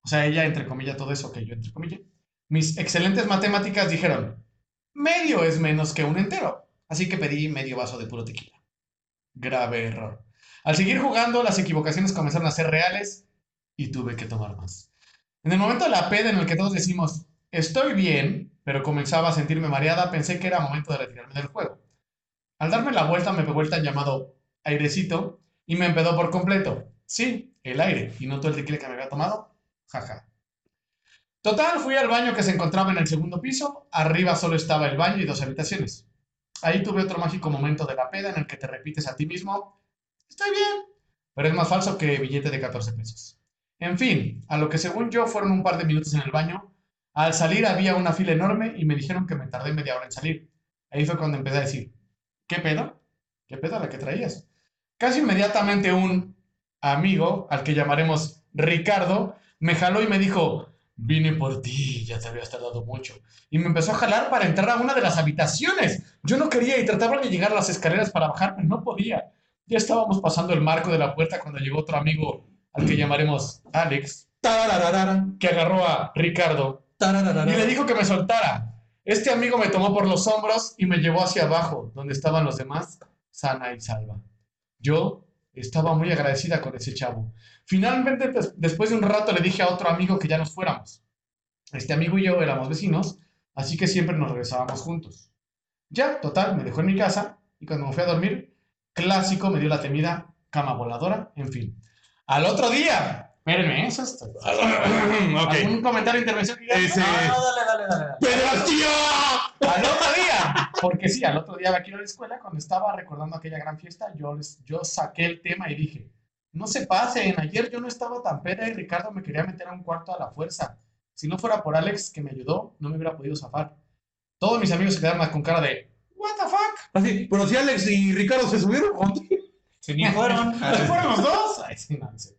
o sea, ella entre comillas todo eso, que yo entre comillas, mis excelentes matemáticas dijeron, medio es menos que un entero. Así que pedí medio vaso de puro tequila. Grave error. Al seguir jugando, las equivocaciones comenzaron a ser reales y tuve que tomar más. En el momento de la peda en el que todos decimos, estoy bien, pero comenzaba a sentirme mareada, pensé que era momento de retirarme del juego. Al darme la vuelta me pegó el tan llamado airecito y me empedó por completo. Sí, el aire, y no todo el tequila que me había tomado. Jaja. Total, fui al baño que se encontraba en el segundo piso. Arriba solo estaba el baño y dos habitaciones. Ahí tuve otro mágico momento de la peda en el que te repites a ti mismo, estoy bien, pero es más falso que billete de 14 pesos. En fin, a lo que según yo fueron un par de minutos en el baño, al salir había una fila enorme y me dijeron que me tardé media hora en salir. Ahí fue cuando empecé a decir, ¿qué pedo? ¿Qué pedo la que traías? Casi inmediatamente un amigo, al que llamaremos Ricardo, me jaló y me dijo, vine por ti, ya te habías tardado mucho. Y me empezó a jalar para entrar a una de las habitaciones. Yo no quería y trataba de llegar a las escaleras para bajar, pero no podía. Ya estábamos pasando el marco de la puerta cuando llegó otro amigo, al que llamaremos Alex, que agarró a Ricardo y le dijo que me soltara. Este amigo me tomó por los hombros y me llevó hacia abajo, donde estaban los demás, sana y salva. Yo estaba muy agradecida con ese chavo. Finalmente, des- después de un rato, le dije a otro amigo que ya nos fuéramos. Este amigo y yo éramos vecinos, así que siempre nos regresábamos juntos. Ya, total, me dejó en mi casa y cuando me fui a dormir, clásico, me dio la temida cama voladora, en fin. Al otro día, espérenme, eso es todo. [LAUGHS] ok. ¿Algún comentario, intervención? Ese- No, no, dale, dale, dale. dale. ¡Pedastía! Al otro día, porque sí, al otro día aquí a la escuela, cuando estaba recordando aquella gran fiesta, yo, les, yo saqué el tema y dije, no se pasen, ayer yo no estaba tan peda y Ricardo me quería meter a un cuarto a la fuerza. Si no fuera por Alex que me ayudó, no me hubiera podido zafar. Todos mis amigos se quedaron con cara de, what the fuck? Así, pero si Alex y Ricardo se subieron contigo. Si ni fueron. ¿Se fueron los dos? Ay, sí, no, serio.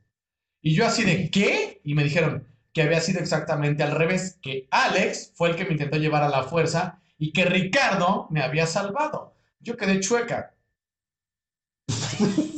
Y yo así de, ¿qué? Y me dijeron que había sido exactamente al revés, que Alex fue el que me intentó llevar a la fuerza y que Ricardo me había salvado. Yo quedé chueca. [LAUGHS]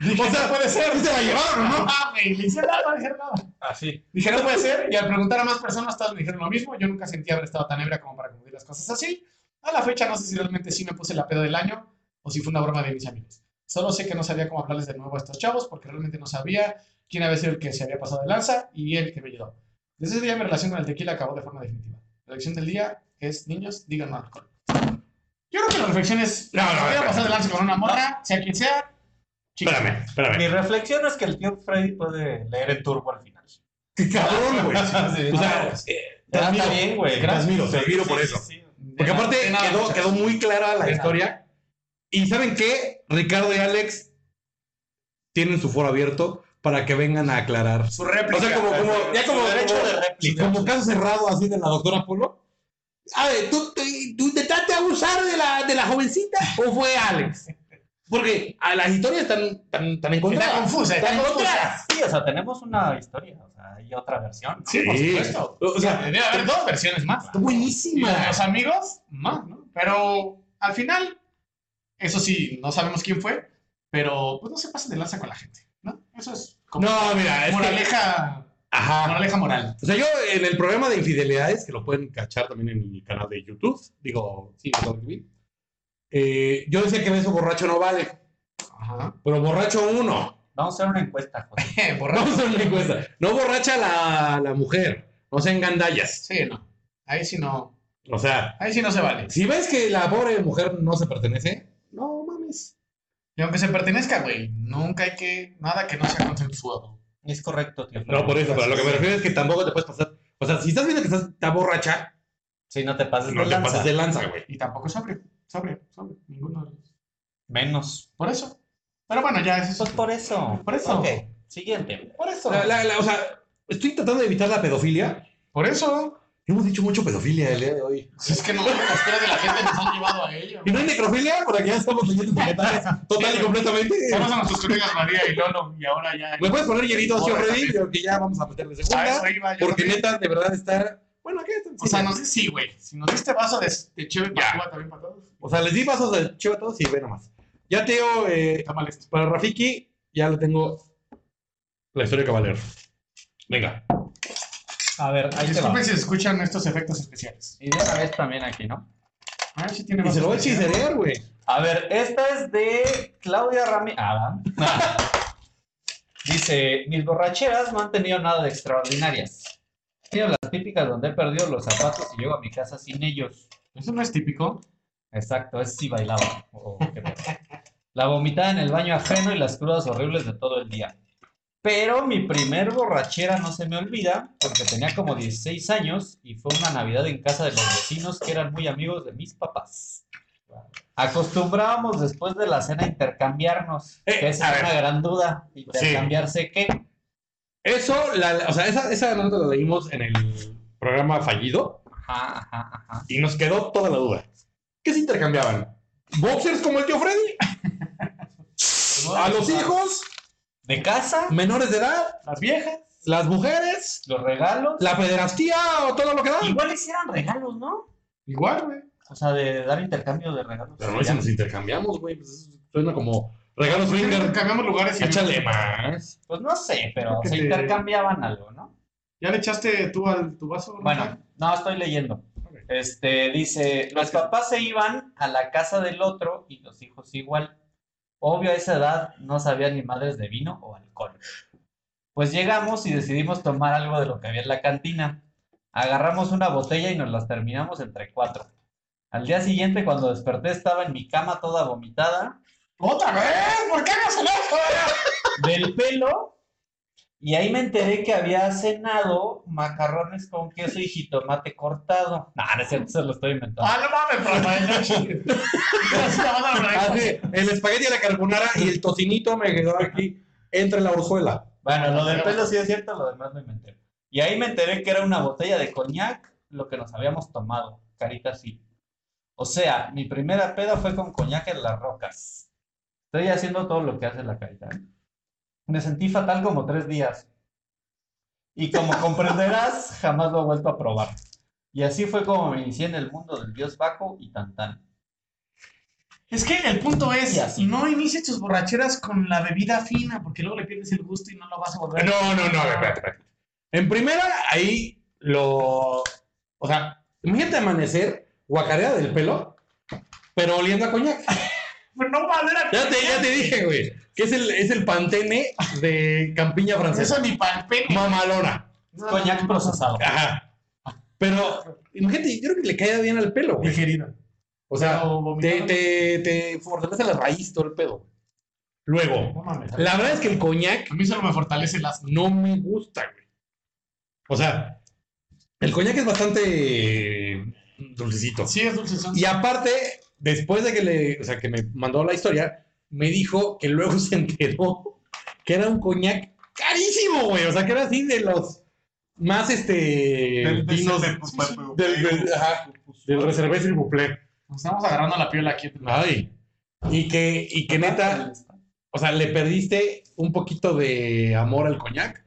Dije, O sea, no puede ser. ¿sí se la llevaron no? Ah, güey, le hice nada, no dijeron nada. Así. Dije, no puede ser. Y al preguntar a más personas, todas me dijeron lo mismo. Yo nunca sentí haber estado tan ebria como para confundir las cosas así. A la fecha no sé si realmente sí me puse la pedo del año o si fue una broma de mis amigos. Solo sé que no sabía cómo hablarles de nuevo a estos chavos porque realmente no sabía quién había sido el que se había pasado de lanza y el que me ayudó. Desde ese día mi relación con el tequila acabó de forma definitiva. La lección del día es, niños, digan no alcohol. Yo creo que la reflexión es, No, no, si voy a pasar de lanza con una morra, sea quien sea, chica. Espérame, espérame. Mi reflexión es que el tío Freddy puede leer el turbo al final. ¡Qué cabrón, güey! [LAUGHS] Sí, O sea, eh, te admiro. bien, güey. Te admiro, te Sí, admiro sí, por sí, eso. Porque aparte quedó, quedó muy clara la historia. Y ¿saben qué? Ricardo y Alex tienen su foro abierto para que vengan a aclarar. Su réplica. O sea, como, como, ya como, derecho como- de réplica. como caso cerrado así de la doctora Polo. A ver, ¿tú, tú, tú intentaste abusar de la, de la jovencita o fue Alex? Porque a las historias están, tan, tan Está encontradas. confusa, está Están confusa. encontradas. Sí, o sea, tenemos una historia, o sea, hay otra versión. Sí, por supuesto. O sea, Debe haber dos versiones más. está Y buenísima. los amigos, más, ¿no? Pero al final, eso sí, no sabemos quién fue, pero pues no se pasen de lanza con la gente, ¿no? Eso es como No, mira, es que- moraleja, Ajá. moraleja moral. O sea, yo en el programa de infidelidades, que lo pueden cachar también en mi canal de YouTube, digo, sí, TV, eh, yo decía que beso borracho no vale, Ajá. pero borracho uno. Vamos a hacer una encuesta, José. [LAUGHS] Borracho. Vamos a hacer una encuesta. No borracha la, la mujer, no sean gandallas. Sí, no. Ahí sí no. O sea, Ahí sí no se vale. si ves que la pobre mujer no se pertenece, no mames. Y aunque se pertenezca, güey, nunca hay que. Nada que no sea consensuado. Es correcto, tío. No, por eso, pero lo que me refiero es que tampoco te puedes pasar. O sea, si estás viendo que estás, está borracha, Si no te pases no de te lanza. pases de lanza, güey. Y tampoco sobre. Sobre, sobre. Ninguno de los. Menos. Por eso. Pero bueno, ya es eso. Pues por eso. Por eso. Ok, siguiente. Por eso. La- la- la- o sea, estoy tratando de evitar la pedofilia. Por eso. Hemos dicho mucho pedofilia el día de hoy. Pues es que no, las historias de la gente nos han llevado a ello. ¿Y no hay necrofilia? Por aquí ya estamos leyendo etiquetajes [LAUGHS] total y completamente. Vamos a nuestros colegas María y Lolo y ahora ya. ¿Me puedes poner hielito así también. Creo que ya vamos a meterle A eso segunda. iba yo Porque neta, de verdad está. Bueno, aquí. O sea, no sé si, güey. Si nos diste vaso de, de chévere Ya. para también para todos. O sea, les di pasos de chivo a todos y ve nomás. Ya eh, Está mal esto. para Rafiki, ya le tengo la historia de Caballero. Venga. A ver, ahí te va. Disculpen si se escuchan estos efectos especiales. Y de una vez también aquí, ¿no? A ver si tiene Y se lo voy a chicerear, güey. A ver, esta es de Claudia Ramírez. Ah, ¿va? [LAUGHS] Dice, mis borracheras no han tenido nada de extraordinarias. Las típicas donde he perdido los zapatos y llego a mi casa sin ellos. Eso no es típico. Exacto, es si bailaba. o qué. La vomitada en el baño ajeno y las crudas horribles de todo el día. Pero mi primer borrachera no se me olvida porque tenía como 16 años y fue una Navidad en casa de los vecinos que eran muy amigos de mis papás. Acostumbrábamos después de la cena a intercambiarnos. Eh, que es ver. una gran duda. ¿Intercambiarse qué? Eso, la, o sea, esa, esa nota la leímos en el programa fallido. Ajá, ajá, ajá. Y nos quedó toda la duda. ¿Qué se intercambiaban? ¿Boxers como el tío Freddy? [LAUGHS] ¿A los hijos? De casa, ¿Menores de edad? Las viejas. ¿Las mujeres? los regalos. ¿La pederastía o todo lo que da? Igual hicieran regalos, ¿no? Igual, güey. O sea, de dar intercambio de regalos. Pero no si nos intercambiamos, güey. Pues suena como regalos swinger. Cambiamos lugares y Échale más. Pues no sé, pero se te- intercambiaban algo, ¿no? ¿Ya le echaste tú al tu vaso? Bueno, Rafael? no, estoy leyendo. Este, dice, los papás se iban a la casa del otro y los hijos igual. Obvio, a esa edad no sabían ni madres de vino o alcohol. Pues llegamos y decidimos tomar algo de lo que había en la cantina. Agarramos una botella y nos las terminamos entre cuatro. Al día siguiente, cuando desperté, estaba en mi cama toda vomitada, ¡Otra vez! ¿Por qué no se lo del pelo. Y ahí me enteré que había cenado macarrones con queso y jitomate cortado. No, no es cierto, se lo estoy inventando. Ah, no mames. Ah, sí, el espagueti a la carbonara y el tocinito me quedó aquí entre la orzuela. Bueno, lo del pelo sí es cierto, lo demás lo inventé. Y ahí me enteré que era una botella de coñac lo que nos habíamos tomado, carita así. O sea, mi primera peda fue con coñac en las rocas. Estoy haciendo todo lo que hace la carita. ¿eh? Me sentí fatal como tres días. Y como comprenderás, [LAUGHS] jamás lo he vuelto a probar. Y así fue como me inicié en el mundo del dios Baco y Tantán. Es que el punto es, no inicies tus borracheras con la bebida fina, porque luego le pierdes el gusto y no lo vas a volver. No, no, no, espérate, espérate. En primera, ahí lo. O sea, imagínate amanecer guacareada del pelo, pero oliendo a coñac. Pero no madera. Ya te, ya te dije, güey, que es el, es el pantene de campiña francesa. Eso el pene. Mamalona. Coñac procesado. Ajá. Pero, imagínate, yo creo que le cae bien al pelo, güey. Digerido. O sea, te, te, te fortalece la raíz todo el pedo. Luego, No mames. la verdad es que el coñac A mí solo me fortalece las. no me gusta, güey. O sea, el coñac es bastante dulcecito. Sí, es dulce. son- Y aparte, después de que le, o sea, que me mandó la historia, me dijo que luego [LAUGHS] se enteró que era un coñac carísimo, güey. O sea, que era así de los más, este, vinos del- del, del, ajá, del Reservé vous plaît. Nos estamos agarrando la piel aquí. Ay. Y que, y que neta, o sea, le perdiste un poquito de amor al coñac,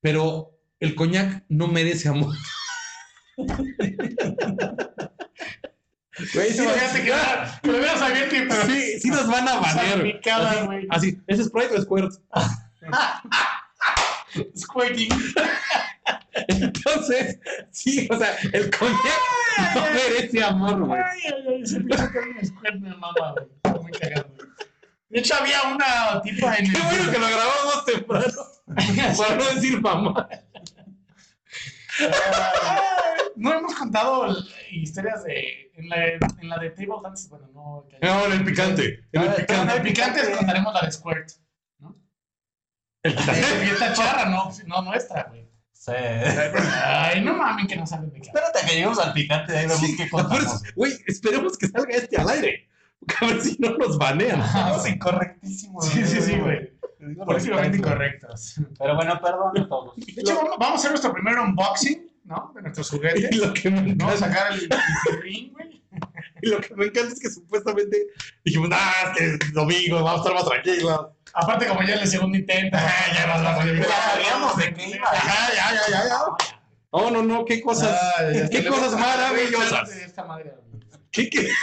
pero el coñac no merece amor. [LAUGHS] Güey, sí, Imagínate que nos- que lo hubieras abierto y sí, sí nos van a [LAUGHS] banear, Así, así, ¿es Sprite o Squirt? [LAUGHS] Squirting. Entonces, sí, o sea, el coñac no merece amor, güey. Ay, ay, ay, squirt me güey. Está muy cagado, güey. De hecho, había una tipa en el. Qué bueno que lo grabamos temprano, [LAUGHS] para no decir mamá. No hemos contado historias de. En la, en la de Table Dance, bueno, no. No, en el picante, en el En picante. el picante contaremos la de Squirt. El picante. Y esta charra, no, no nuestra, güey. Sí. Ay, no mames que no saben de qué. Espérate a que lleguemos al picante, ahí vemos Sí, qué contamos. Güey, esperemos que salga este al aire. A ver si no nos banean. Estamos incorrectísimos. Sí, sí, sí, güey. Políticamente incorrectos. Pero bueno, perdón a todos. De hecho, vamos- vamos a hacer nuestro primer unboxing, ¿no? De nuestros [LAUGHS] juguetes. Y lo que me encanta, sacar el, el ring, güey. [LAUGHS] y lo que me encanta es que supuestamente dijimos, ah, es que domingo, vamos a estar más tranquilos. Aparte, como ya es el segundo intento. Ah, ya nos vamos a ir. Ya sabíamos de qué iba. Ya, ya, ya, ya. No, no, no, qué cosas, Ay, qué cosas maravillosas. Esta madre. ¿Qué, qué? [LAUGHS]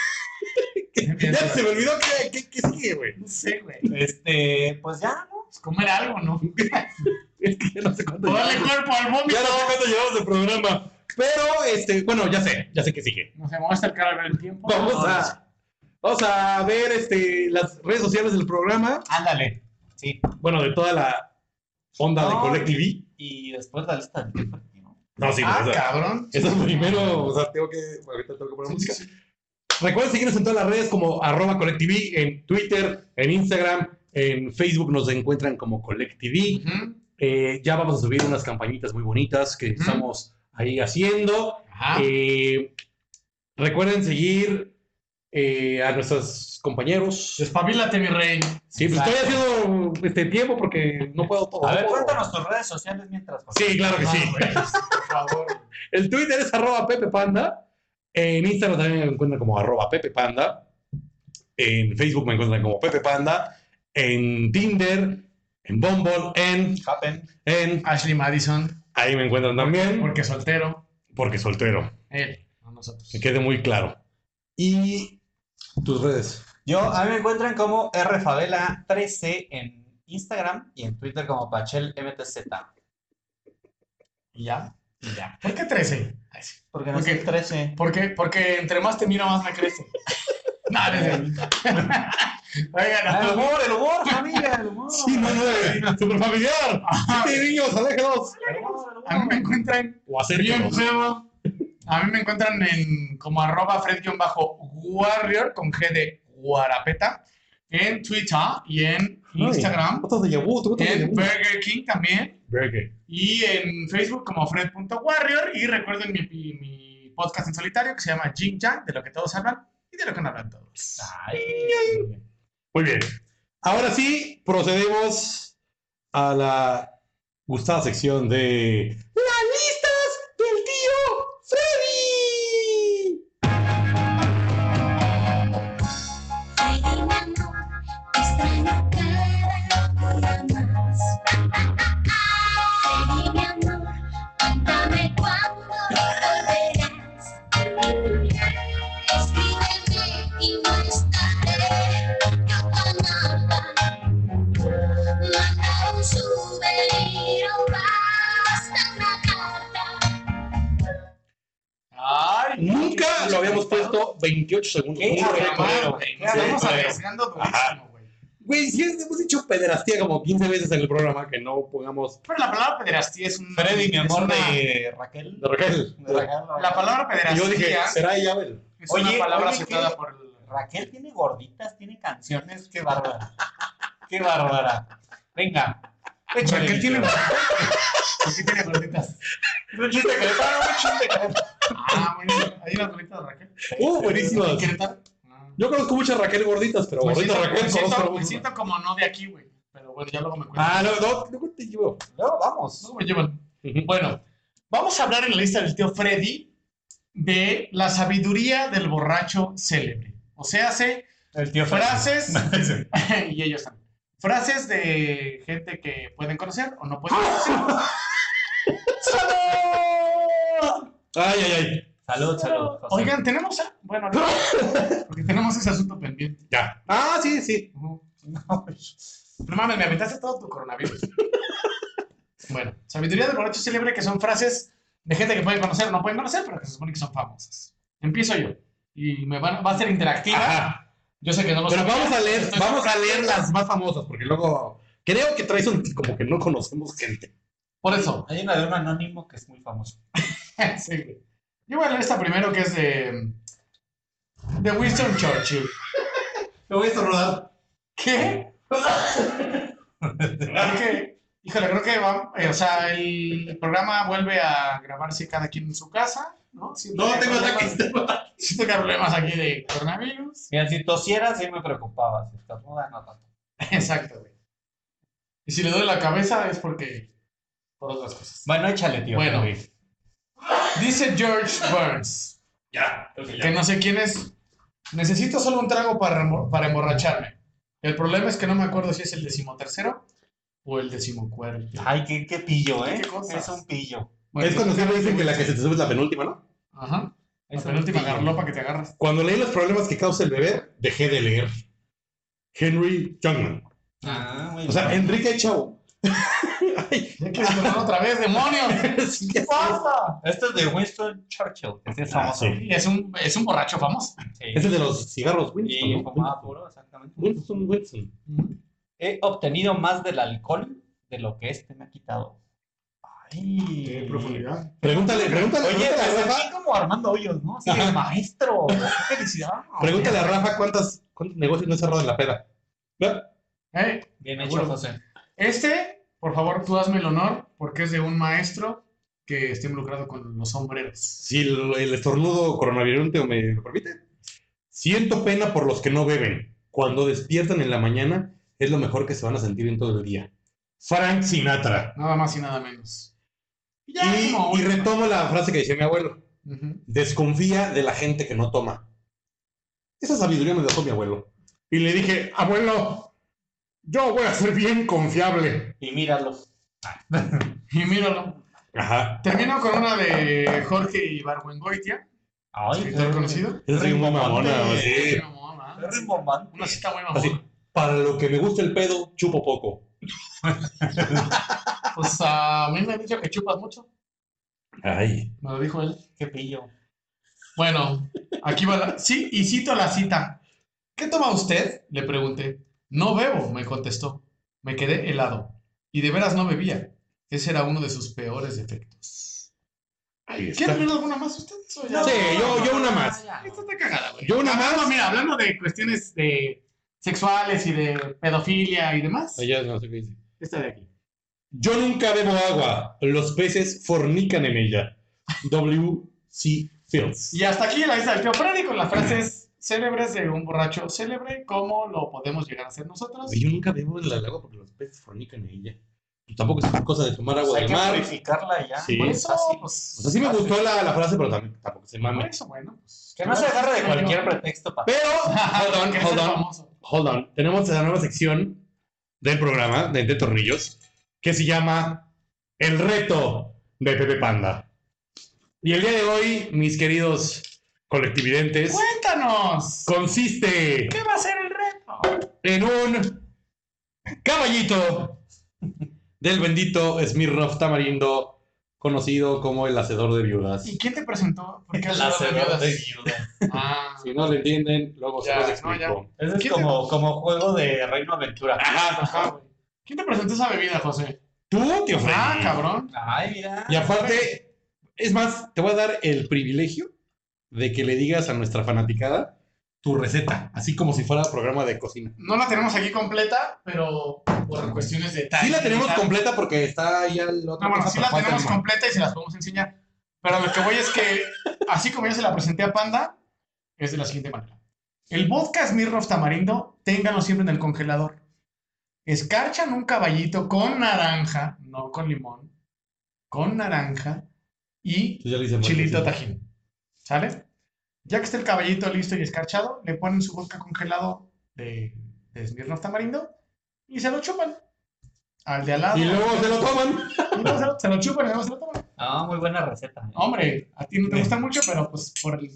Ya se me olvidó qué, qué, qué sigue, güey. No sé, güey. Este, pues ya, ¿no? Es comer algo, ¿no? Es que ya no sé cuánto llevamos. cuerpo al vómito. Ya no sé cuánto llevamos de programa. Pero, este, bueno, ya sé, ya sé qué sigue. No sé, vamos a acercar a ver el tiempo. Vamos a, vamos a ver este, las redes sociales del programa. Ándale. Sí. Bueno, de toda la onda de No. Collective. Y después la lista del tiempo. ¿no? No, sí, Ah, no, esa, cabrón. esa es primero, o sea, tengo que, ahorita tengo que poner Sí, música. Recuerden seguirnos en todas las redes como arroba Collective, en Twitter, en Instagram, en Facebook nos encuentran como Collective. Ujú. Eh, ya vamos a subir unas campañitas muy bonitas que estamos ahí haciendo. Eh, recuerden seguir eh, a nuestros compañeros. Despabilate, mi rey. Sí, pues estoy haciendo este tiempo porque no puedo todo. A ver, cuéntanos tus redes sociales mientras. Sí, claro que sí. Ah, güey, por favor. [LAUGHS] El Twitter es arroba Pepe Panda. En Instagram también me encuentran como arroba Pepe Panda. En Facebook me encuentran como Pepe Panda. En Tinder, en Bumble, en, Happen. en... Ashley Madison, Ahí me encuentran también. porque soltero. Porque soltero. Él, no nosotros. Que quede muy claro. Y tus redes. Yo, a mí me encuentran como rfavela13 en Instagram y en Twitter como PachelMTZ. ¿Y ya? Y ya. ¿Por qué 13? Ay, sí. Porque no ¿Por qué? soy 13. ¿Por qué? Porque entre más te miro, más me crece. [LAUGHS] [LAUGHS] no, no. Oigan, El no. humor, el humor, familia, el humor. Sí, Manuel. Super familiar. Sí, niños, aléjalos. A mí me encuentran O bien acérquenos. feo. A mí me encuentran en como arroba Fred-Warrior con G de Guarapeta en Twitter y en Instagram, de en. Burger King también Burger. y en Facebook como Fred.warrior y recuerden mi, mi- mi podcast en solitario que se llama Jing Yang, de lo que todos hablan y de lo que no hablan todos. Ay. Muy bien. Ahora sí, procedemos a la gustada sección de Lo habíamos puesto 28 segundos. ¿qué nos estamos arriesgando durísimo, güey. Güey, sí hemos dicho pederastía como 15 veces en el programa que no pongamos Pero la palabra pederastía es un. Freddy, mi amor una- de Raquel. de Raquel. De Raquel. La palabra pederastía yo dije, ¿será ella Abel? es una Oye, palabra oye, aceptada por el. Raquel tiene gorditas, tiene canciones. Qué bárbara. Qué bárbara. Venga. Échale, Raquel tiene Víctor. ¿Por qué tiene gorditas? Un chiste que le paga, un chiste que Ah, bueno, hay unas gorditas de Raquel. Uh, buenísimas. ¿En Querétaro? Yo conozco muchas Raquel gorditas, pero Me gordita siento, Raquel conozco me siento como no de aquí, güey. Pero bueno, ya luego me cuento. Ah, no, no, luego te llevo. No, vamos. Luego me llevan. Bueno, vamos a hablar en la lista del tío Freddy de la sabiduría del borracho célebre. O sea, hace frases, [LAUGHS] [LAUGHS] y ellos también. Frases de gente que pueden conocer o no pueden conocer. Ay, ay, ay. Salud, salud. José. Oigan, tenemos. a- Bueno, no, porque tenemos ese asunto pendiente. Ya. Ah, sí, sí. No mames, me aventaste todo tu coronavirus. Bueno, sabiduría del borracho célebre, que son frases de gente que pueden conocer o no pueden conocer, pero que se supone que son famosas. Empiezo yo. Y me van, va a ser interactiva. Ajá. Yo sé que no lo Pero sabía, vamos a leer, estoy vamos a leer las más famosas, porque luego creo que traes un como que no conocemos gente. Por eso. Hay una de un anónimo que es muy famoso. [LAUGHS] Sí. Yo voy a leer esta primero, que es de. de Winston Churchill. Me voy a estornudar. ¿Qué? Creo que, híjole, creo que va, eh, o sea, el programa vuelve a grabarse cada quien en su casa, ¿no? No tengo problemas- ataques. Siento que [LAUGHS] hay problemas aquí de coronavirus. Mira, si tosiera sí me preocupaba. Si estornuda, no tanto. [LAUGHS] Exacto, güey. Y si le doy la cabeza es porque. por otras cosas. Bueno, échale, tío. Bueno. Freddy. Dice George Burns, Ya, creo que que no sé quién es. Necesito solo un trago para, para emborracharme. El problema es que no me acuerdo si es el decimotercero o el decimocuarto. Ay, qué, qué pillo, ¿eh? Es un pillo. Bueno, Es cuando siempre dicen que la que se te sube es la penúltima, ¿no? Ajá. La Es un penúltima garlopa que te agarras. Cuando leí los problemas que causa el beber, dejé de leer. Henry Youngman. Ah, muy O sea, bien. Enrique Chau. [LAUGHS] Ay, tomar otra vez, demonios. [LAUGHS] ¿Qué pasa? Esto es de Winston Churchill, que sí es Ah, famoso. sí. Es un, es un borracho famoso. Sí. Es el de los cigarros, Winston. Y puro, exactamente. Winston, Winston. He obtenido más del alcohol de lo que este me ha quitado. Qué profundidad. Pregúntale, pregúntale, Oye, pregúntale, a Rafa, como Armando Hoyos, ¿no? Así de maestro. Qué felicidad. pregúntale a Rafa cuántas, cuántos negocios no he cerrado en la peda. Eh, Bien hecho. José. Este, por favor, tú hazme el honor, porque es de un maestro que está involucrado con los sombreros. Si el, el estornudo coronavirus me lo permite. Siento pena por los que no beben. Cuando despiertan en la mañana es lo mejor que se van a sentir en todo el día. Frank Sinatra. Nada más y nada menos. Y ya, Y, como y última. retomo la frase que decía mi abuelo. Desconfía de la gente que no toma. Esa sabiduría me dejó mi abuelo. Y le dije, abuelo, yo voy a ser bien confiable. Y míralos. [LAUGHS] Y míralo. Ajá. Termino con una de Jorge Ibargüengoitia, Ay, escritor conocido. Esa es muy mamona, sí. Es rimbombante. Una cita muy Así, mamona. para lo que me gusta el pedo, chupo poco. [LAUGHS] Pues a mí me han dicho que chupas mucho. Ay. Me lo dijo él. Qué pillo. Bueno, aquí va la... Sí, y cito la cita. ¿Qué toma usted? Le pregunté. No bebo, me contestó. Me quedé helado. Y de veras no bebía. Ese era uno de sus peores defectos. ¿Quieren ver alguna más ustedes? o ya? Sí, yo, yo una más. Esta está cagada, güey. Yo una Hablando, más. Mira, hablando de cuestiones de sexuales y de pedofilia y demás. Allá no sé qué dice. Esta de aquí. Yo nunca bebo agua. Los peces fornican en ella. W.C. Fields. Y hasta aquí la lista del tío Freddy con las frases célebres de un borracho célebre, como lo podemos llegar a hacer nosotros. Yo nunca bebo en el agua porque los peces fornican en ella. Y tampoco es cosa de tomar agua Pues hay del que mar. purificarla ya. Sí. Por Es eso, pues, O sea, sí me gustó la, la frase, pero también tampoco se por mame. eso, bueno. Pues, Que no se agarre de [LAUGHS] cualquier pretexto para. Pero, [LAUGHS] hold on, Que hold on, hold on. Tenemos la nueva sección del programa de Entre Tornillos que se llama El Reto de Pepe Panda. Y el día de hoy, mis queridos colectividentes, Cuéntanos. consiste ¿Qué va a ser el reto? en un caballito del bendito Smirnoff Tamarindo, conocido como el hacedor de viudas. ¿Y quién te presentó? ¿Por qué El hacedor de viudas? Ah, Si no lo entienden, luego se Ya, los no, explico. Ese es ¿Quién te- como, como juego de Reino Aventura. Ajá, ajá. ¿Quién te presentó esa bebida, José? Tú, tío. Ah, cabrón. Ay, mira. Y aparte, es más, te voy a dar el privilegio de que le digas a nuestra fanaticada tu receta, así como si fuera programa de cocina. No la tenemos aquí completa, pero por cuestiones de Sí la tenemos tal. completa porque está ahí al otro. No, bueno, sí la tenemos completa y se las podemos enseñar. Pero lo que voy es que, así como yo se la presenté a Panda, es de la siguiente manera. El vodka Smirnoff Tamarindo, ténganlo siempre en el congelador. Escarchan un caballito con naranja, no con limón, con naranja y chilito tajín. ¿Sale? Ya que está el caballito listo y escarchado, le ponen su vodka congelado de, de Smirnoff Tamarindo y se lo chupan. Al de al lado. Y luego se lo toman. Y luego se lo, se lo chupan y luego se lo toman. Ah, muy buena receta. ¿eh? Hombre, a ti no te gusta mucho, pero pues por el...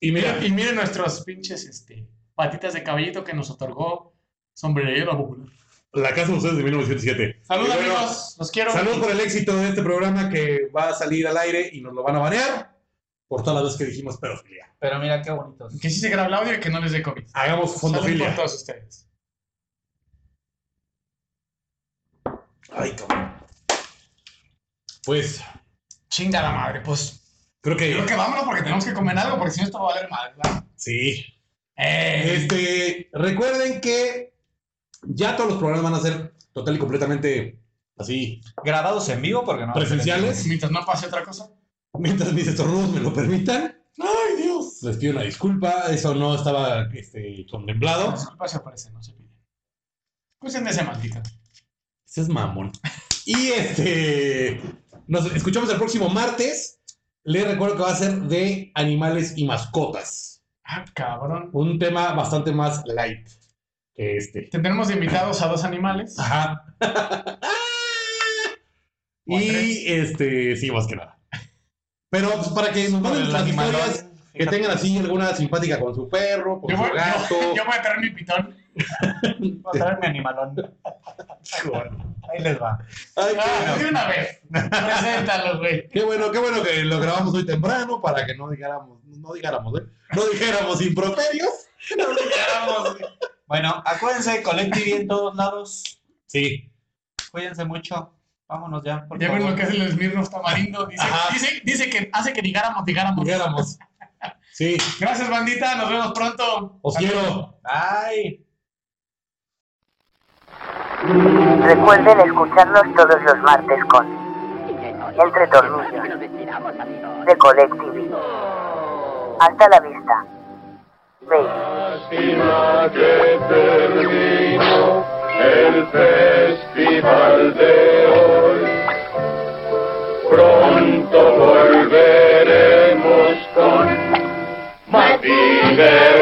Y mira, Miren, y miren nuestros pinches este, patitas de caballito que nos otorgó Sombrerero Popular. La casa de ustedes de 1907. Salud, Y bueno, amigos. Los quiero. Salud por el éxito de este programa que va a salir al aire y nos lo van a banear por todas las veces que dijimos pedofilia. Pero mira qué bonitos. Que sí se graba el audio y que no les dé COVID. Hagamos Salud por fondofilia. todos ustedes. Ay, cabrón. Pues, Chinga la madre, pues. creo que, Creo que vámonos porque tenemos que comer algo, porque si no esto va a valer mal, ¿verdad? sí. ¡Eh! Este, recuerden que ya todos los programas van a ser total y completamente así, Grabados en vivo porque no. presenciales. Mientras no pase otra cosa. Mientras mis estornudos me lo permitan. ¡Ay, Dios! Les pido una disculpa, eso no estaba este, contemplado. Disculpa si aparece, no se pide. Cuídense de ese maldito. Ese es mamón. Y este. Nos escuchamos el próximo martes. Les recuerdo que va a ser de animales y mascotas. Ah, cabrón. Un tema bastante más light este. Tendremos invitados a dos animales. Ajá. [LAUGHS] Y este, sí, más que nada. Pero pues, para que nos manden las historias, que tengan así alguna simpática con su perro, con Yo su voy, gato. yo, [LAUGHS] yo voy a traer mi pitón. [LAUGHS] Voy a traer mi animalón. Ahí les va. Ay, Ah, bueno. de una vez. Preséntalo, güey. Qué bueno, qué bueno que lo grabamos hoy temprano para que no dijéramos, no dijéramos, ¿eh? No dijéramos improperios. No llegamos, güey. Bueno, acuérdense, Collective en todos lados. Sí. Cuídense mucho. Vámonos ya. por Ya ven favor. lo que hace el Smirnoff Tamarindo. Dice, dice, dice que hace que digáramos, digáramos. Dijéramos. Sí, Gracias, bandita. Nos vemos pronto. os quiero. Ay. Recuerden escucharnos todos los martes con Entre Tornillos de Colectivi. Hasta la vista. Lástima que terminó el festival de hoy. Pronto volveremos con más diversiones.